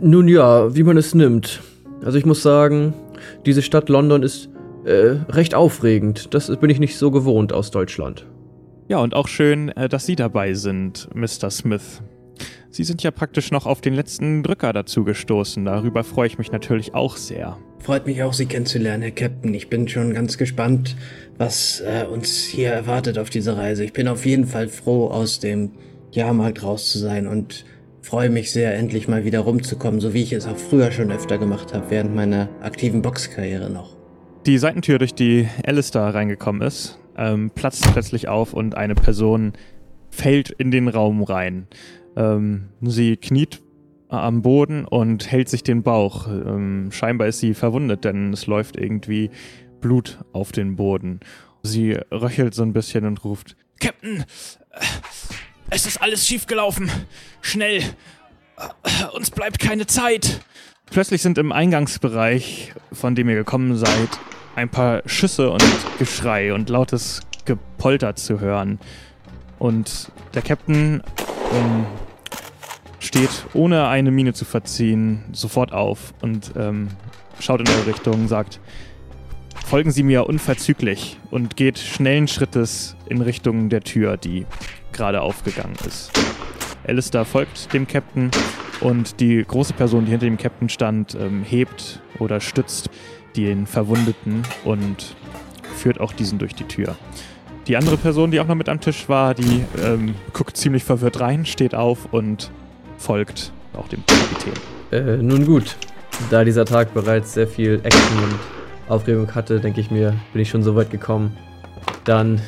Nun ja, wie man es nimmt. Also ich muss sagen, diese Stadt London ist äh, recht aufregend. Das bin ich nicht so gewohnt aus Deutschland. Ja, und auch schön, äh, dass Sie dabei sind, Mr. Smith. Sie sind ja praktisch noch auf den letzten Drücker dazu gestoßen. Darüber freue ich mich natürlich auch sehr. Freut mich auch, Sie kennenzulernen, Herr Captain. Ich bin schon ganz gespannt, was äh, uns hier erwartet auf dieser Reise. Ich bin auf jeden Fall froh, aus dem Jahrmarkt raus zu sein und freue mich sehr, endlich mal wieder rumzukommen, so wie ich es auch früher schon öfter gemacht habe, während meiner aktiven Boxkarriere noch. Die Seitentür, durch die Alistair reingekommen ist, ähm, platzt plötzlich auf und eine Person fällt in den Raum rein. Ähm, sie kniet am Boden und hält sich den Bauch. Ähm, scheinbar ist sie verwundet, denn es läuft irgendwie Blut auf den Boden. Sie röchelt so ein bisschen und ruft: Captain, es ist alles schiefgelaufen. Schnell. Uns bleibt keine Zeit. Plötzlich sind im Eingangsbereich, von dem ihr gekommen seid, ein paar Schüsse und Geschrei und lautes Gepolter zu hören. Und der Captain ähm, steht, ohne eine Miene zu verziehen, sofort auf und ähm, schaut in eure Richtung, sagt, folgen Sie mir unverzüglich und geht schnellen Schrittes in Richtung der Tür, die gerade aufgegangen ist. Alistair folgt dem Captain und die große Person, die hinter dem Captain stand, ähm, hebt oder stützt den Verwundeten und führt auch diesen durch die Tür. Die andere Person, die auch noch mit am Tisch war, die ähm, guckt ziemlich verwirrt rein, steht auf und folgt auch dem Kapitän. Äh, nun gut. Da dieser Tag bereits sehr viel Action und Aufregung hatte, denke ich mir, bin ich schon so weit gekommen. Dann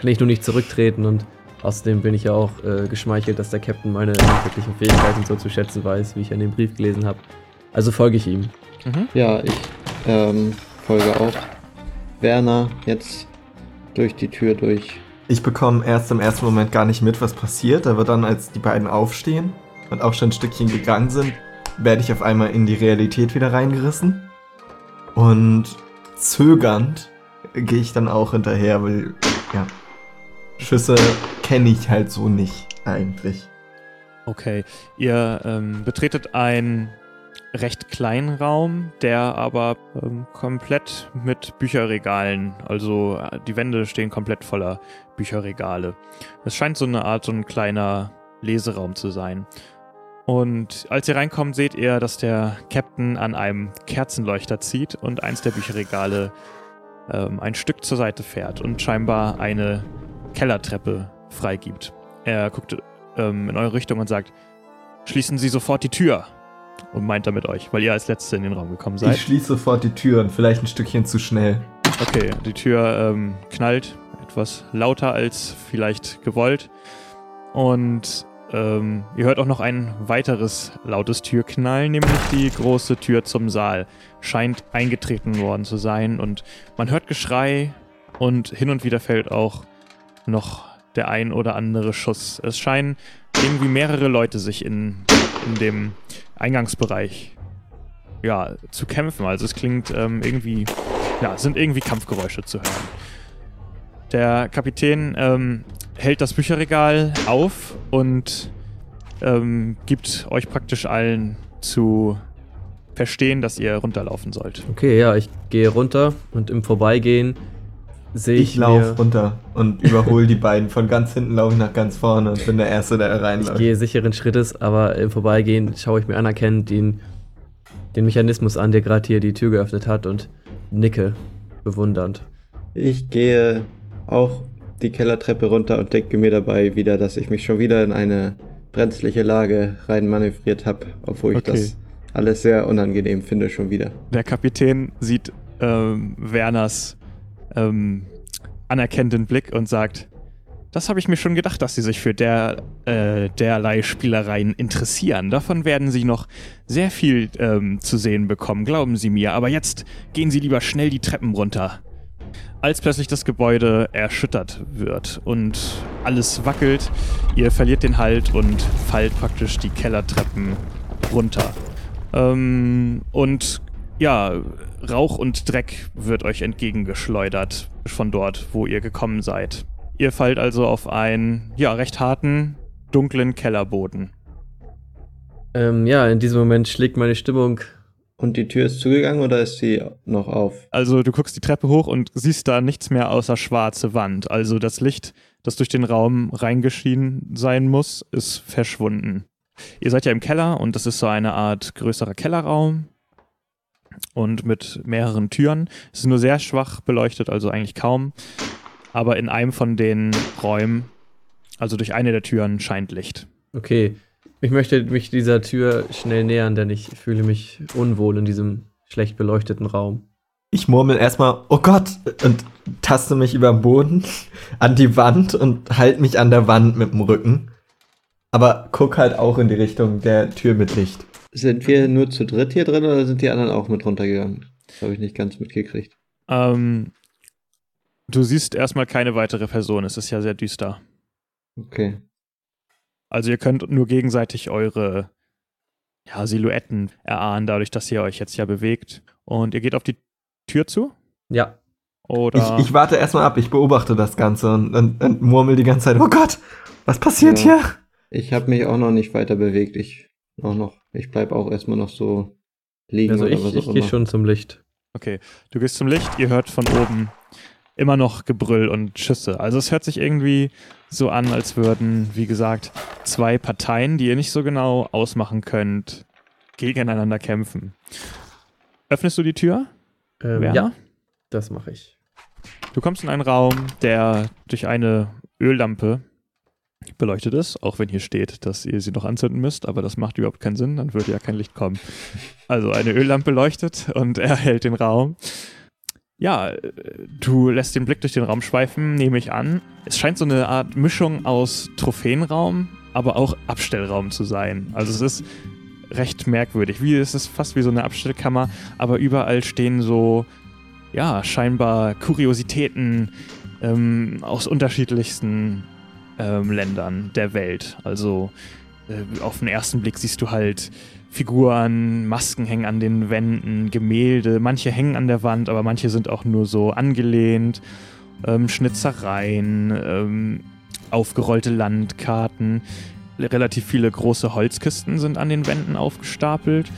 kann ich nur nicht zurücktreten und außerdem bin ich ja auch äh, geschmeichelt, dass der Captain meine wirklichen Fähigkeiten so zu schätzen weiß, wie ich in dem Brief gelesen habe. Also folge ich ihm. Ja, ich ähm, folge auch. Werner jetzt durch die Tür durch. Ich bekomme erst im ersten Moment gar nicht mit, was passiert. Aber dann, als die beiden aufstehen und auch schon ein Stückchen gegangen sind, werde ich auf einmal in die Realität wieder reingerissen. Und zögernd gehe ich dann auch hinterher, weil, ja, Schüsse kenne ich halt so nicht eigentlich. Okay, ihr ähm, betretet einen recht kleinen Raum, der aber ähm, komplett mit Bücherregalen, also äh, die Wände stehen komplett voller Bücherregale. Es scheint so eine Art, so ein kleiner Leseraum zu sein. Und als ihr reinkommt, seht ihr, dass der Captain an einem Kerzenleuchter zieht und eins der Bücherregale ähm, ein Stück zur Seite fährt und scheinbar eine Kellertreppe freigibt. Er guckt ähm, in eure Richtung und sagt, schließen Sie sofort die Tür. Und meint damit euch, weil ihr als Letzte in den Raum gekommen seid. Ich schließe sofort die Türen, vielleicht ein Stückchen zu schnell. Okay, die Tür ähm, knallt etwas lauter als vielleicht gewollt. Und ähm, ihr hört auch noch ein weiteres lautes Türknallen, nämlich die große Tür zum Saal. Scheint eingetreten worden zu sein und man hört Geschrei und hin und wieder fällt auch noch der ein oder andere Schuss. Es scheinen irgendwie mehrere Leute sich in, in dem Eingangsbereich ja, zu kämpfen. Also es klingt ähm, irgendwie, ja, es sind irgendwie Kampfgeräusche zu hören. Der Kapitän ähm, hält das Bücherregal auf und ähm, gibt euch praktisch allen zu verstehen, dass ihr runterlaufen sollt. Okay, ja, ich gehe runter und im Vorbeigehen sehe ich. Ich laufe runter und überhole die beiden. Von ganz hinten laufe ich nach ganz vorne und bin der Erste, der Ich reinläuft. gehe sicheren Schrittes, aber im Vorbeigehen schaue ich mir anerkennend den, den Mechanismus an, der gerade hier die Tür geöffnet hat und nicke bewundernd. Ich gehe auch die Kellertreppe runter und denke mir dabei wieder, dass ich mich schon wieder in eine brenzliche Lage rein manövriert habe, obwohl ich Okay. das alles sehr unangenehm finde schon wieder. Der Kapitän sieht ähm, Werners ähm, anerkennenden Blick und sagt, das habe ich mir schon gedacht, dass Sie sich für der, äh, derlei Spielereien interessieren. Davon werden Sie noch sehr viel ähm, zu sehen bekommen, glauben Sie mir. Aber jetzt gehen Sie lieber schnell die Treppen runter. Als plötzlich das Gebäude erschüttert wird und alles wackelt, ihr verliert den Halt und fallt praktisch die Kellertreppen runter. Ähm, und ja, Rauch und Dreck wird euch entgegengeschleudert von dort, wo ihr gekommen seid. Ihr fallt also auf einen, ja, recht harten, dunklen Kellerboden. Ähm, ja, in diesem Moment schlägt meine Stimmung. Und die Tür ist zugegangen oder ist sie noch auf? Also du guckst die Treppe hoch und siehst da nichts mehr außer schwarze Wand. Also das Licht, das durch den Raum reingeschienen sein muss, ist verschwunden. Ihr seid ja im Keller und das ist so eine Art größerer Kellerraum und mit mehreren Türen. Es ist nur sehr schwach beleuchtet, also eigentlich kaum. Aber in einem von den Räumen, also durch eine der Türen, scheint Licht. Okay, ich möchte mich dieser Tür schnell nähern, denn ich fühle mich unwohl in diesem schlecht beleuchteten Raum. Ich murmel erstmal, oh Gott, und taste mich über den Boden an die Wand und halte mich an der Wand mit dem Rücken. Aber guck halt auch in die Richtung der Tür mit Licht. Sind wir nur zu dritt hier drin oder sind die anderen auch mit runtergegangen? Das habe ich nicht ganz mitgekriegt. Ähm, du siehst erstmal keine weitere Person. Es ist ja sehr düster. Okay. Also ihr könnt nur gegenseitig eure ja, Silhouetten erahnen, dadurch, dass ihr euch jetzt ja bewegt. Und ihr geht auf die Tür zu? Ja, Oder Ich, ich warte erstmal ab, ich beobachte das Ganze und, und, und murmel die ganze Zeit, oh Gott, was passiert Ja. hier? Ich habe mich auch noch nicht weiter bewegt. Ich auch noch. Ich bleib auch erstmal noch so liegen also ich, ich gehe schon zum Licht. Okay, du gehst zum Licht, ihr hört von oben immer noch Gebrüll und Schüsse. Also es hört sich irgendwie so an, als würden, wie gesagt, zwei Parteien, die ihr nicht so genau ausmachen könnt, gegeneinander kämpfen. Öffnest du die Tür? Ähm, Werner? ja, das mache ich. Du kommst in einen Raum, der durch eine Öllampe beleuchtet ist, auch wenn hier steht, dass ihr sie noch anzünden müsst, aber das macht überhaupt keinen Sinn, dann würde ja kein Licht kommen. Also eine Öllampe leuchtet und er hält den Raum. Ja, du lässt den Blick durch den Raum schweifen, nehme ich an. Es scheint so eine Art Mischung aus Trophäenraum, aber auch Abstellraum zu sein. Also es ist recht merkwürdig. Wie, es ist fast wie so eine Abstellkammer, aber überall stehen so, ja, scheinbar Kuriositäten ähm, aus unterschiedlichsten ähm, Ländern der Welt. Also äh, auf den ersten Blick siehst du halt Figuren, Masken hängen an den Wänden, Gemälde, manche hängen an der Wand, aber manche sind auch nur so angelehnt, ähm, Schnitzereien, ähm, aufgerollte Landkarten. Relativ viele große Holzkisten sind an den Wänden aufgestapelt.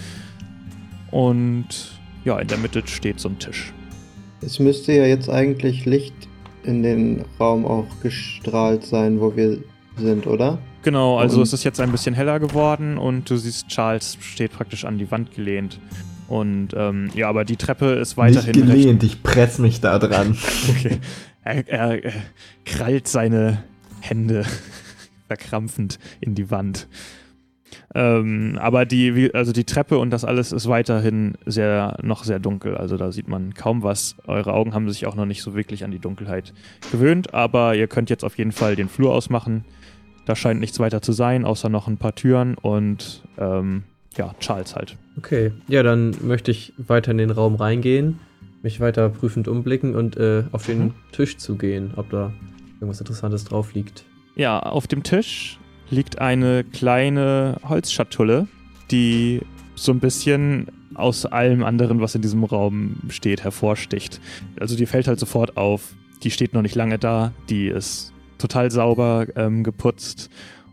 Und ja, in der Mitte steht so ein Tisch. Es müsste ja jetzt eigentlich Licht in den Raum auch gestrahlt sein, wo wir sind, oder? Genau, also Und- es ist jetzt ein bisschen heller geworden und du siehst, Charles steht praktisch an die Wand gelehnt. Und ähm, ja, aber die Treppe ist weiterhin Nicht recht gelehnt, ich press mich da dran. Okay. Er, er, er krallt seine Hände verkrampfend in die Wand. Ähm, aber die, also die Treppe und das alles ist weiterhin sehr, noch sehr dunkel. Also da sieht man kaum was. Eure Augen haben sich auch noch nicht so wirklich an die Dunkelheit gewöhnt, aber ihr könnt jetzt auf jeden Fall den Flur ausmachen. Da scheint nichts weiter zu sein, außer noch ein paar Türen und ähm, ja, Charles halt. Okay, ja, dann möchte ich weiter in den Raum reingehen, mich weiter prüfend umblicken und äh, auf den Mhm. Tisch zugehen, ob da irgendwas Interessantes drauf liegt. Ja, auf dem Tisch liegt eine kleine Holzschatulle, die so ein bisschen aus allem anderen, was in diesem Raum steht, hervorsticht. Also die fällt halt sofort auf. Die steht noch nicht lange da. Die ist total sauber ähm, geputzt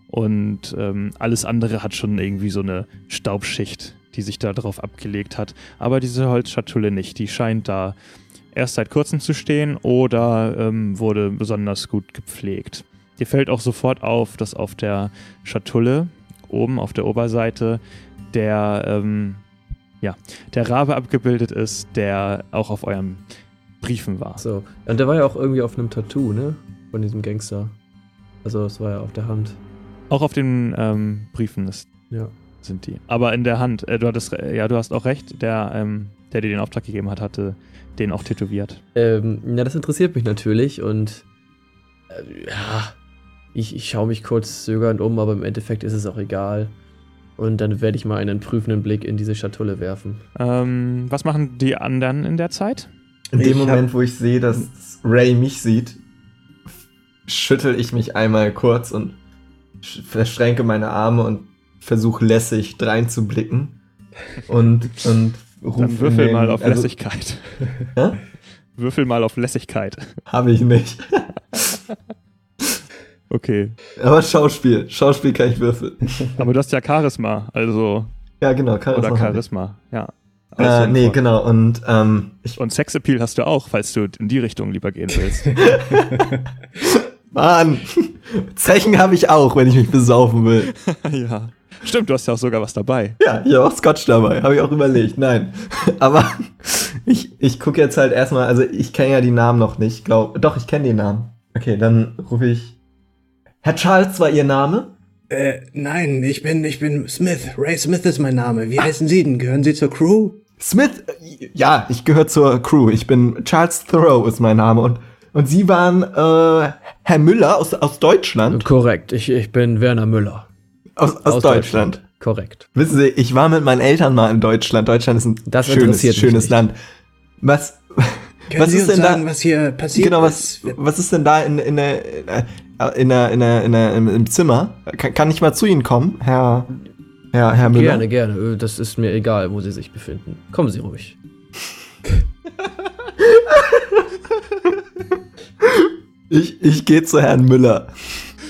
und ähm, alles andere hat schon irgendwie so eine Staubschicht, die sich da drauf abgelegt hat. Aber diese Holzschatulle nicht. Die scheint da erst seit kurzem zu stehen oder ähm, wurde besonders gut gepflegt. Dir fällt auch sofort auf, dass auf der Schatulle oben auf der Oberseite der, ähm, ja, der Rabe abgebildet ist, der auch auf euren Briefen war. So, und der war ja auch irgendwie auf einem Tattoo, ne? Von diesem Gangster. Also, das war ja auf der Hand. Auch auf den ähm, Briefen ist, Ja. sind die. Aber in der Hand, äh, du hattest, äh, ja, du hast auch recht, der, ähm, der dir den Auftrag gegeben hat, hatte den auch tätowiert. Ähm, ja, das interessiert mich natürlich und äh, ja, ich, ich schaue mich kurz zögernd um, aber im Endeffekt ist es auch egal. Und dann werde ich mal einen prüfenden Blick in diese Schatulle werfen. Ähm, was machen die anderen in der Zeit? In dem Ich Moment, wo ich sehe, dass Ray mich sieht, schüttel ich mich einmal kurz und sch- verschränke meine Arme und versuche lässig dreinzublicken. Und, und rufe. Dann würfel mal auf Lässigkeit. Ja? Würfel mal auf Lässigkeit. Habe ich nicht. Okay. Aber Schauspiel. Schauspiel kann ich würfeln. Aber du hast ja Charisma, also. Ja, genau. Charisma Oder. Charisma, ja. Äh, Also nee, vor- genau. Und ähm, Und Sexappeal hast du auch, falls du in die Richtung lieber gehen willst. Mann, Zechen habe ich auch, wenn ich mich besaufen will. ja. Stimmt, du hast ja auch sogar was dabei. Ja, ich habe auch Scotch dabei, habe ich auch überlegt. Nein, aber ich, ich gucke jetzt halt erstmal, also ich kenne ja die Namen noch nicht, glaub, doch, ich kenne die Namen. Okay, dann rufe ich. Herr Charles war Ihr Name? Äh, nein, ich bin, ich bin Smith. Ray Smith ist mein Name. Wie heißen Sie denn? Gehören Sie zur Crew? Smith? Äh, Ja, ich gehöre zur Crew. Ich bin Charles Thoreau ist mein Name und und Sie waren äh, Herr Müller aus, aus Deutschland? Korrekt, ich, ich bin Werner Müller. Aus, aus, Deutschland. Korrekt. Wissen Sie, ich war mit meinen Eltern mal in Deutschland. Deutschland ist ein Das schönes, schönes nicht. Land. Was, Können was Sie ist uns denn sagen, da? was hier passiert Genau, was, ist? was ist denn da in, in, der, in, der, in, der, in der, im, im Zimmer? Kann, kann ich mal zu Ihnen kommen, Herr, Herr, Herr Müller? Gerne, gerne. Äh, Das ist mir egal, wo Sie sich befinden. Kommen Sie ruhig. Ich, ich gehe zu Herrn Müller.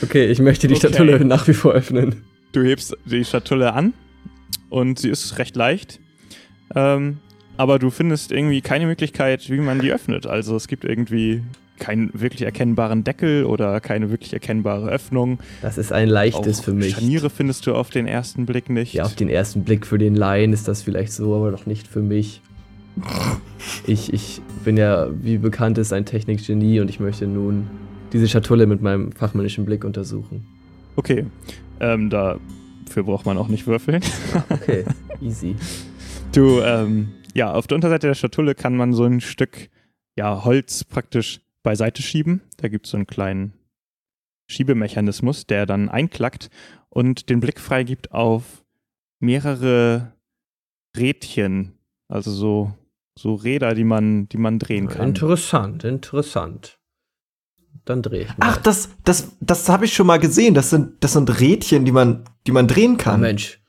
Okay, ich möchte die Okay. Schatulle nach wie vor öffnen. Du hebst die Schatulle an und sie ist recht leicht. Ähm, aber du findest irgendwie keine Möglichkeit, wie man die öffnet. Also es gibt irgendwie keinen wirklich erkennbaren Deckel oder keine wirklich erkennbare Öffnung. Das ist ein leichtes Auch für mich. Scharniere findest du auf den ersten Blick nicht. Ja, auf den ersten Blick für den Laien ist das vielleicht so, aber doch nicht für mich. Ich, ich bin ja, wie bekannt ist, ein Technikgenie und ich möchte nun diese Schatulle mit meinem fachmännischen Blick untersuchen. Okay, ähm, dafür braucht man auch nicht würfeln. Okay, easy. Du, ähm, ja, auf der Unterseite der Schatulle kann man so ein Stück, ja, Holz praktisch beiseite schieben. Da gibt es so einen kleinen Schiebemechanismus, der dann einklackt und den Blick freigibt auf mehrere Rädchen, also so, so Räder, die man, die man drehen kann. Interessant, interessant. Dann drehe ich mal. Ach, das, das, das habe ich schon mal gesehen. Das sind, das sind Rädchen, die man, die man drehen kann. Mensch,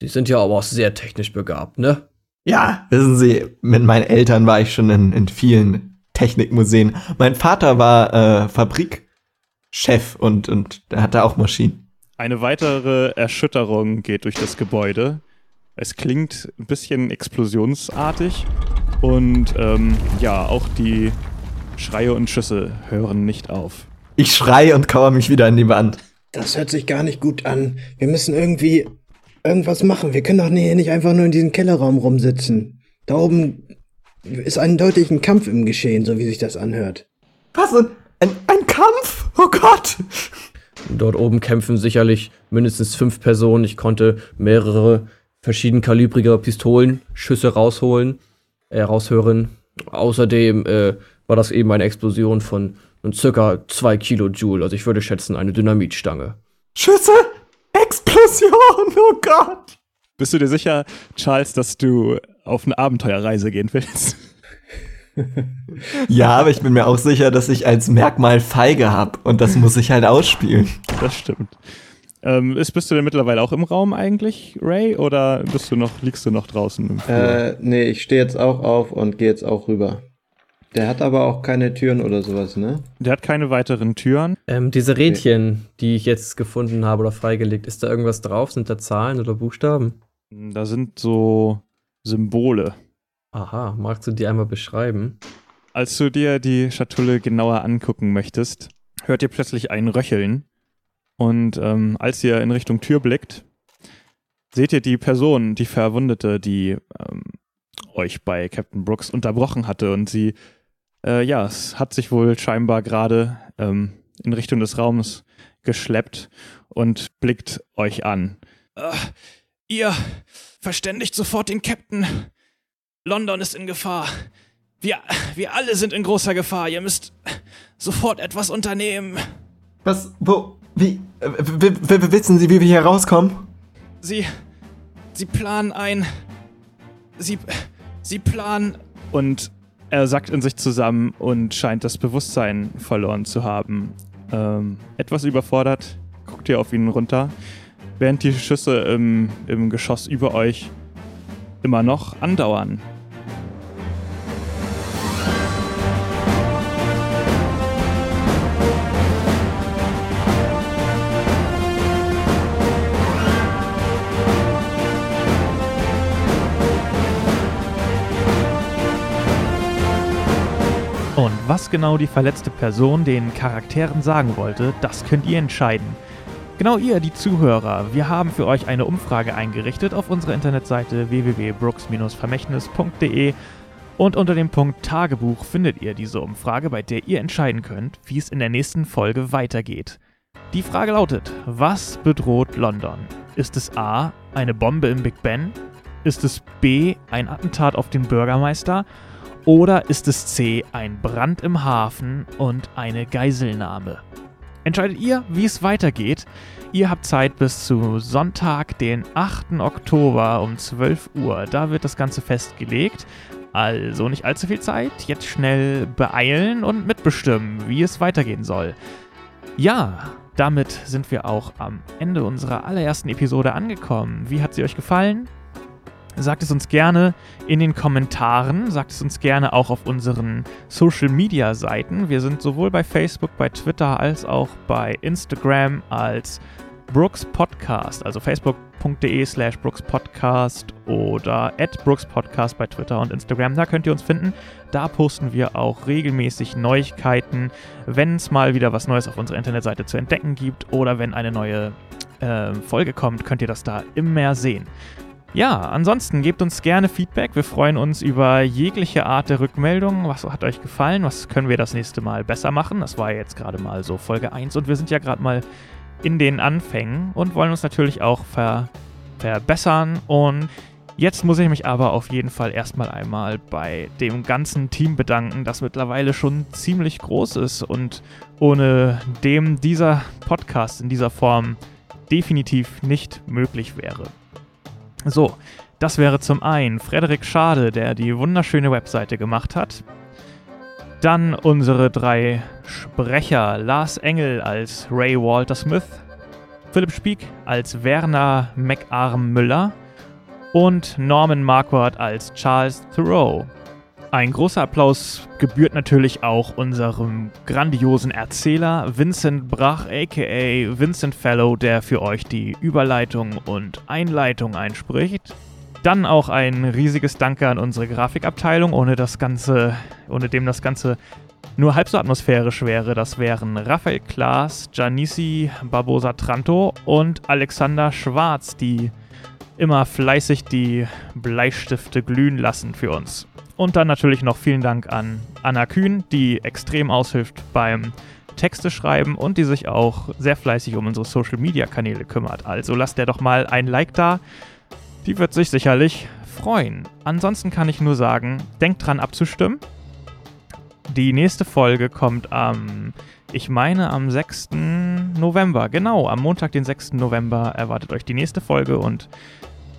Sie sind ja aber auch sehr technisch begabt, ne? Ja, wissen Sie, mit meinen Eltern war ich schon in, in vielen Technikmuseen. Mein Vater war äh, Chef und, und der hat da auch Maschinen. Eine weitere Erschütterung geht durch das Gebäude. Es klingt ein bisschen explosionsartig und ähm, ja, auch die Schreie und Schüsse hören nicht auf. Ich schrei und kauere mich wieder an die Wand. Das hört sich gar nicht gut an. Wir müssen irgendwie irgendwas machen. Wir können doch hier nicht einfach nur in diesem Kellerraum rumsitzen. Da oben ist eindeutig ein Kampf im Geschehen, so wie sich das anhört. Was? Ein, ein, ein Kampf? Oh Gott! Dort oben kämpfen sicherlich mindestens fünf Personen. Ich konnte mehrere verschiedenkalibrige Pistolen, Schüsse rausholen, äh, raushören. Außerdem äh, war das eben eine Explosion von circa zwei Kilojoule. Also ich würde schätzen, eine Dynamitstange. Schüsse! Explosion! Oh Gott! Bist du dir sicher, Charles, dass du auf eine Abenteuerreise gehen willst? ja, aber ich bin mir auch sicher, dass ich als Merkmal feige habe und das muss ich halt ausspielen. Das stimmt. Ähm, ist, bist du denn mittlerweile auch im Raum eigentlich, Ray, oder bist du noch, liegst du noch draußen im Flur? Äh, nee, ich stehe jetzt auch auf und gehe jetzt auch rüber. Der hat aber auch keine Türen oder sowas, ne? Der hat keine weiteren Türen. Ähm, diese Rädchen, okay. die ich jetzt gefunden habe oder freigelegt, ist da irgendwas drauf? Sind da Zahlen oder Buchstaben? Da sind so Symbole. Aha, magst du die einmal beschreiben? Als du dir die Schatulle genauer angucken möchtest, hört ihr plötzlich ein Röcheln. Und ähm, als ihr in Richtung Tür blickt, seht ihr die Person, die Verwundete, die ähm, euch bei Captain Brooks unterbrochen hatte. Und sie, äh, ja, es hat sich wohl scheinbar gerade ähm, in Richtung des Raums geschleppt und blickt euch an. Uh, ihr verständigt sofort den Captain. London ist in Gefahr. Wir, wir alle sind in großer Gefahr. Ihr müsst sofort etwas unternehmen. Was? Wo? Wie? Wissen Sie, wie wir hier rauskommen? Sie. Sie planen ein. Sie. Sie planen. Und er sackt in sich zusammen und scheint das Bewusstsein verloren zu haben. Ähm, etwas überfordert, guckt ihr auf ihn runter, während die Schüsse im, im Geschoss über euch immer noch andauern. Und was genau die verletzte Person den Charakteren sagen wollte, das könnt ihr entscheiden. Genau ihr, die Zuhörer, wir haben für euch eine Umfrage eingerichtet auf unserer Internetseite www.brooks-vermächtnis.de und unter dem Punkt Tagebuch findet ihr diese Umfrage, bei der ihr entscheiden könnt, wie es in der nächsten Folge weitergeht. Die Frage lautet, was bedroht London? Ist es A, eine Bombe im Big Ben? Ist es B, ein Attentat auf den Bürgermeister? Oder ist es C, ein Brand im Hafen und eine Geiselnahme? Entscheidet ihr, wie es weitergeht. Ihr habt Zeit bis zu Sonntag, den 8. Oktober um 12 Uhr. Da wird das Ganze festgelegt. Also nicht allzu viel Zeit. Jetzt schnell beeilen und mitbestimmen, wie es weitergehen soll. Ja, damit sind wir auch am Ende unserer allerersten Episode angekommen. Wie hat sie euch gefallen? Sagt es uns gerne in den Kommentaren, sagt es uns gerne auch auf unseren Social Media Seiten. Wir sind sowohl bei Facebook, bei Twitter als auch bei Instagram als Brooks Podcast, also facebook.de slash Brooks Podcast oder at Brooks Podcast bei Twitter und Instagram. Da könnt ihr uns finden. Da posten wir auch regelmäßig Neuigkeiten, wenn es mal wieder was Neues auf unserer Internetseite zu entdecken gibt oder wenn eine neue äh, Folge kommt, könnt ihr das da immer sehen. Ja, ansonsten gebt uns gerne Feedback. Wir freuen uns über jegliche Art der Rückmeldung. Was hat euch gefallen? Was können wir das nächste Mal besser machen? Das war jetzt gerade mal so Folge 1 und wir sind ja gerade mal in den Anfängen und wollen uns natürlich auch ver verbessern. Und jetzt muss ich mich aber auf jeden Fall erstmal einmal bei dem ganzen Team bedanken, das mittlerweile schon ziemlich groß ist und ohne dem dieser Podcast in dieser Form definitiv nicht möglich wäre. So, das wäre zum einen Frederik Schade, der die wunderschöne Webseite gemacht hat. Dann unsere drei Sprecher, Lars Engel als Ray Walter Smith, Philipp Spieck als Werner McArm Müller und Norman Marquardt als Charles Thoreau. Ein großer Applaus gebührt natürlich auch unserem grandiosen Erzähler Vincent Brach, aka Vincent Fellow, der für euch die Überleitung und Einleitung einspricht. Dann auch ein riesiges Danke an unsere Grafikabteilung, ohne das Ganze, ohne dem das Ganze nur halb so atmosphärisch wäre. Das wären Raphael Klaas, Giannissi Barbosa Tranto und Alexander Schwarz, die immer fleißig die Bleistifte glühen lassen für uns. Und dann natürlich noch vielen Dank an Anna Kühn, die extrem aushilft beim Texte schreiben und die sich auch sehr fleißig um unsere Social Media Kanäle kümmert. Also lasst der doch mal ein Like da. Die wird sich sicherlich freuen. Ansonsten kann ich nur sagen, denkt dran abzustimmen. Die nächste Folge kommt am, ich meine, am 6. November. Genau, am Montag, den 6. November erwartet euch die nächste Folge und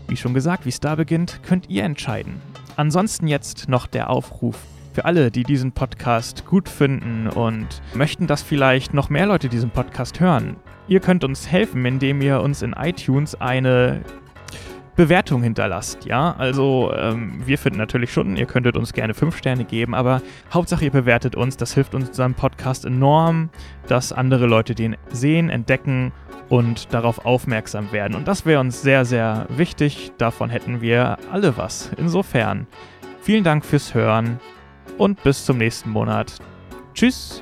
wie schon gesagt, wie es da beginnt, könnt ihr entscheiden. Ansonsten jetzt noch der Aufruf für alle, die diesen Podcast gut finden und möchten, dass vielleicht noch mehr Leute diesen Podcast hören. Ihr könnt uns helfen, indem ihr uns in iTunes eine Bewertung hinterlasst, ja. Also ähm, wir finden natürlich schon, ihr könntet uns gerne 5 Sterne geben, aber Hauptsache ihr bewertet uns, das hilft unserem Podcast enorm, dass andere Leute den sehen, entdecken und darauf aufmerksam werden. Und das wäre uns sehr, sehr wichtig. Davon hätten wir alle was. Insofern, vielen Dank fürs Hören und bis zum nächsten Monat. Tschüss!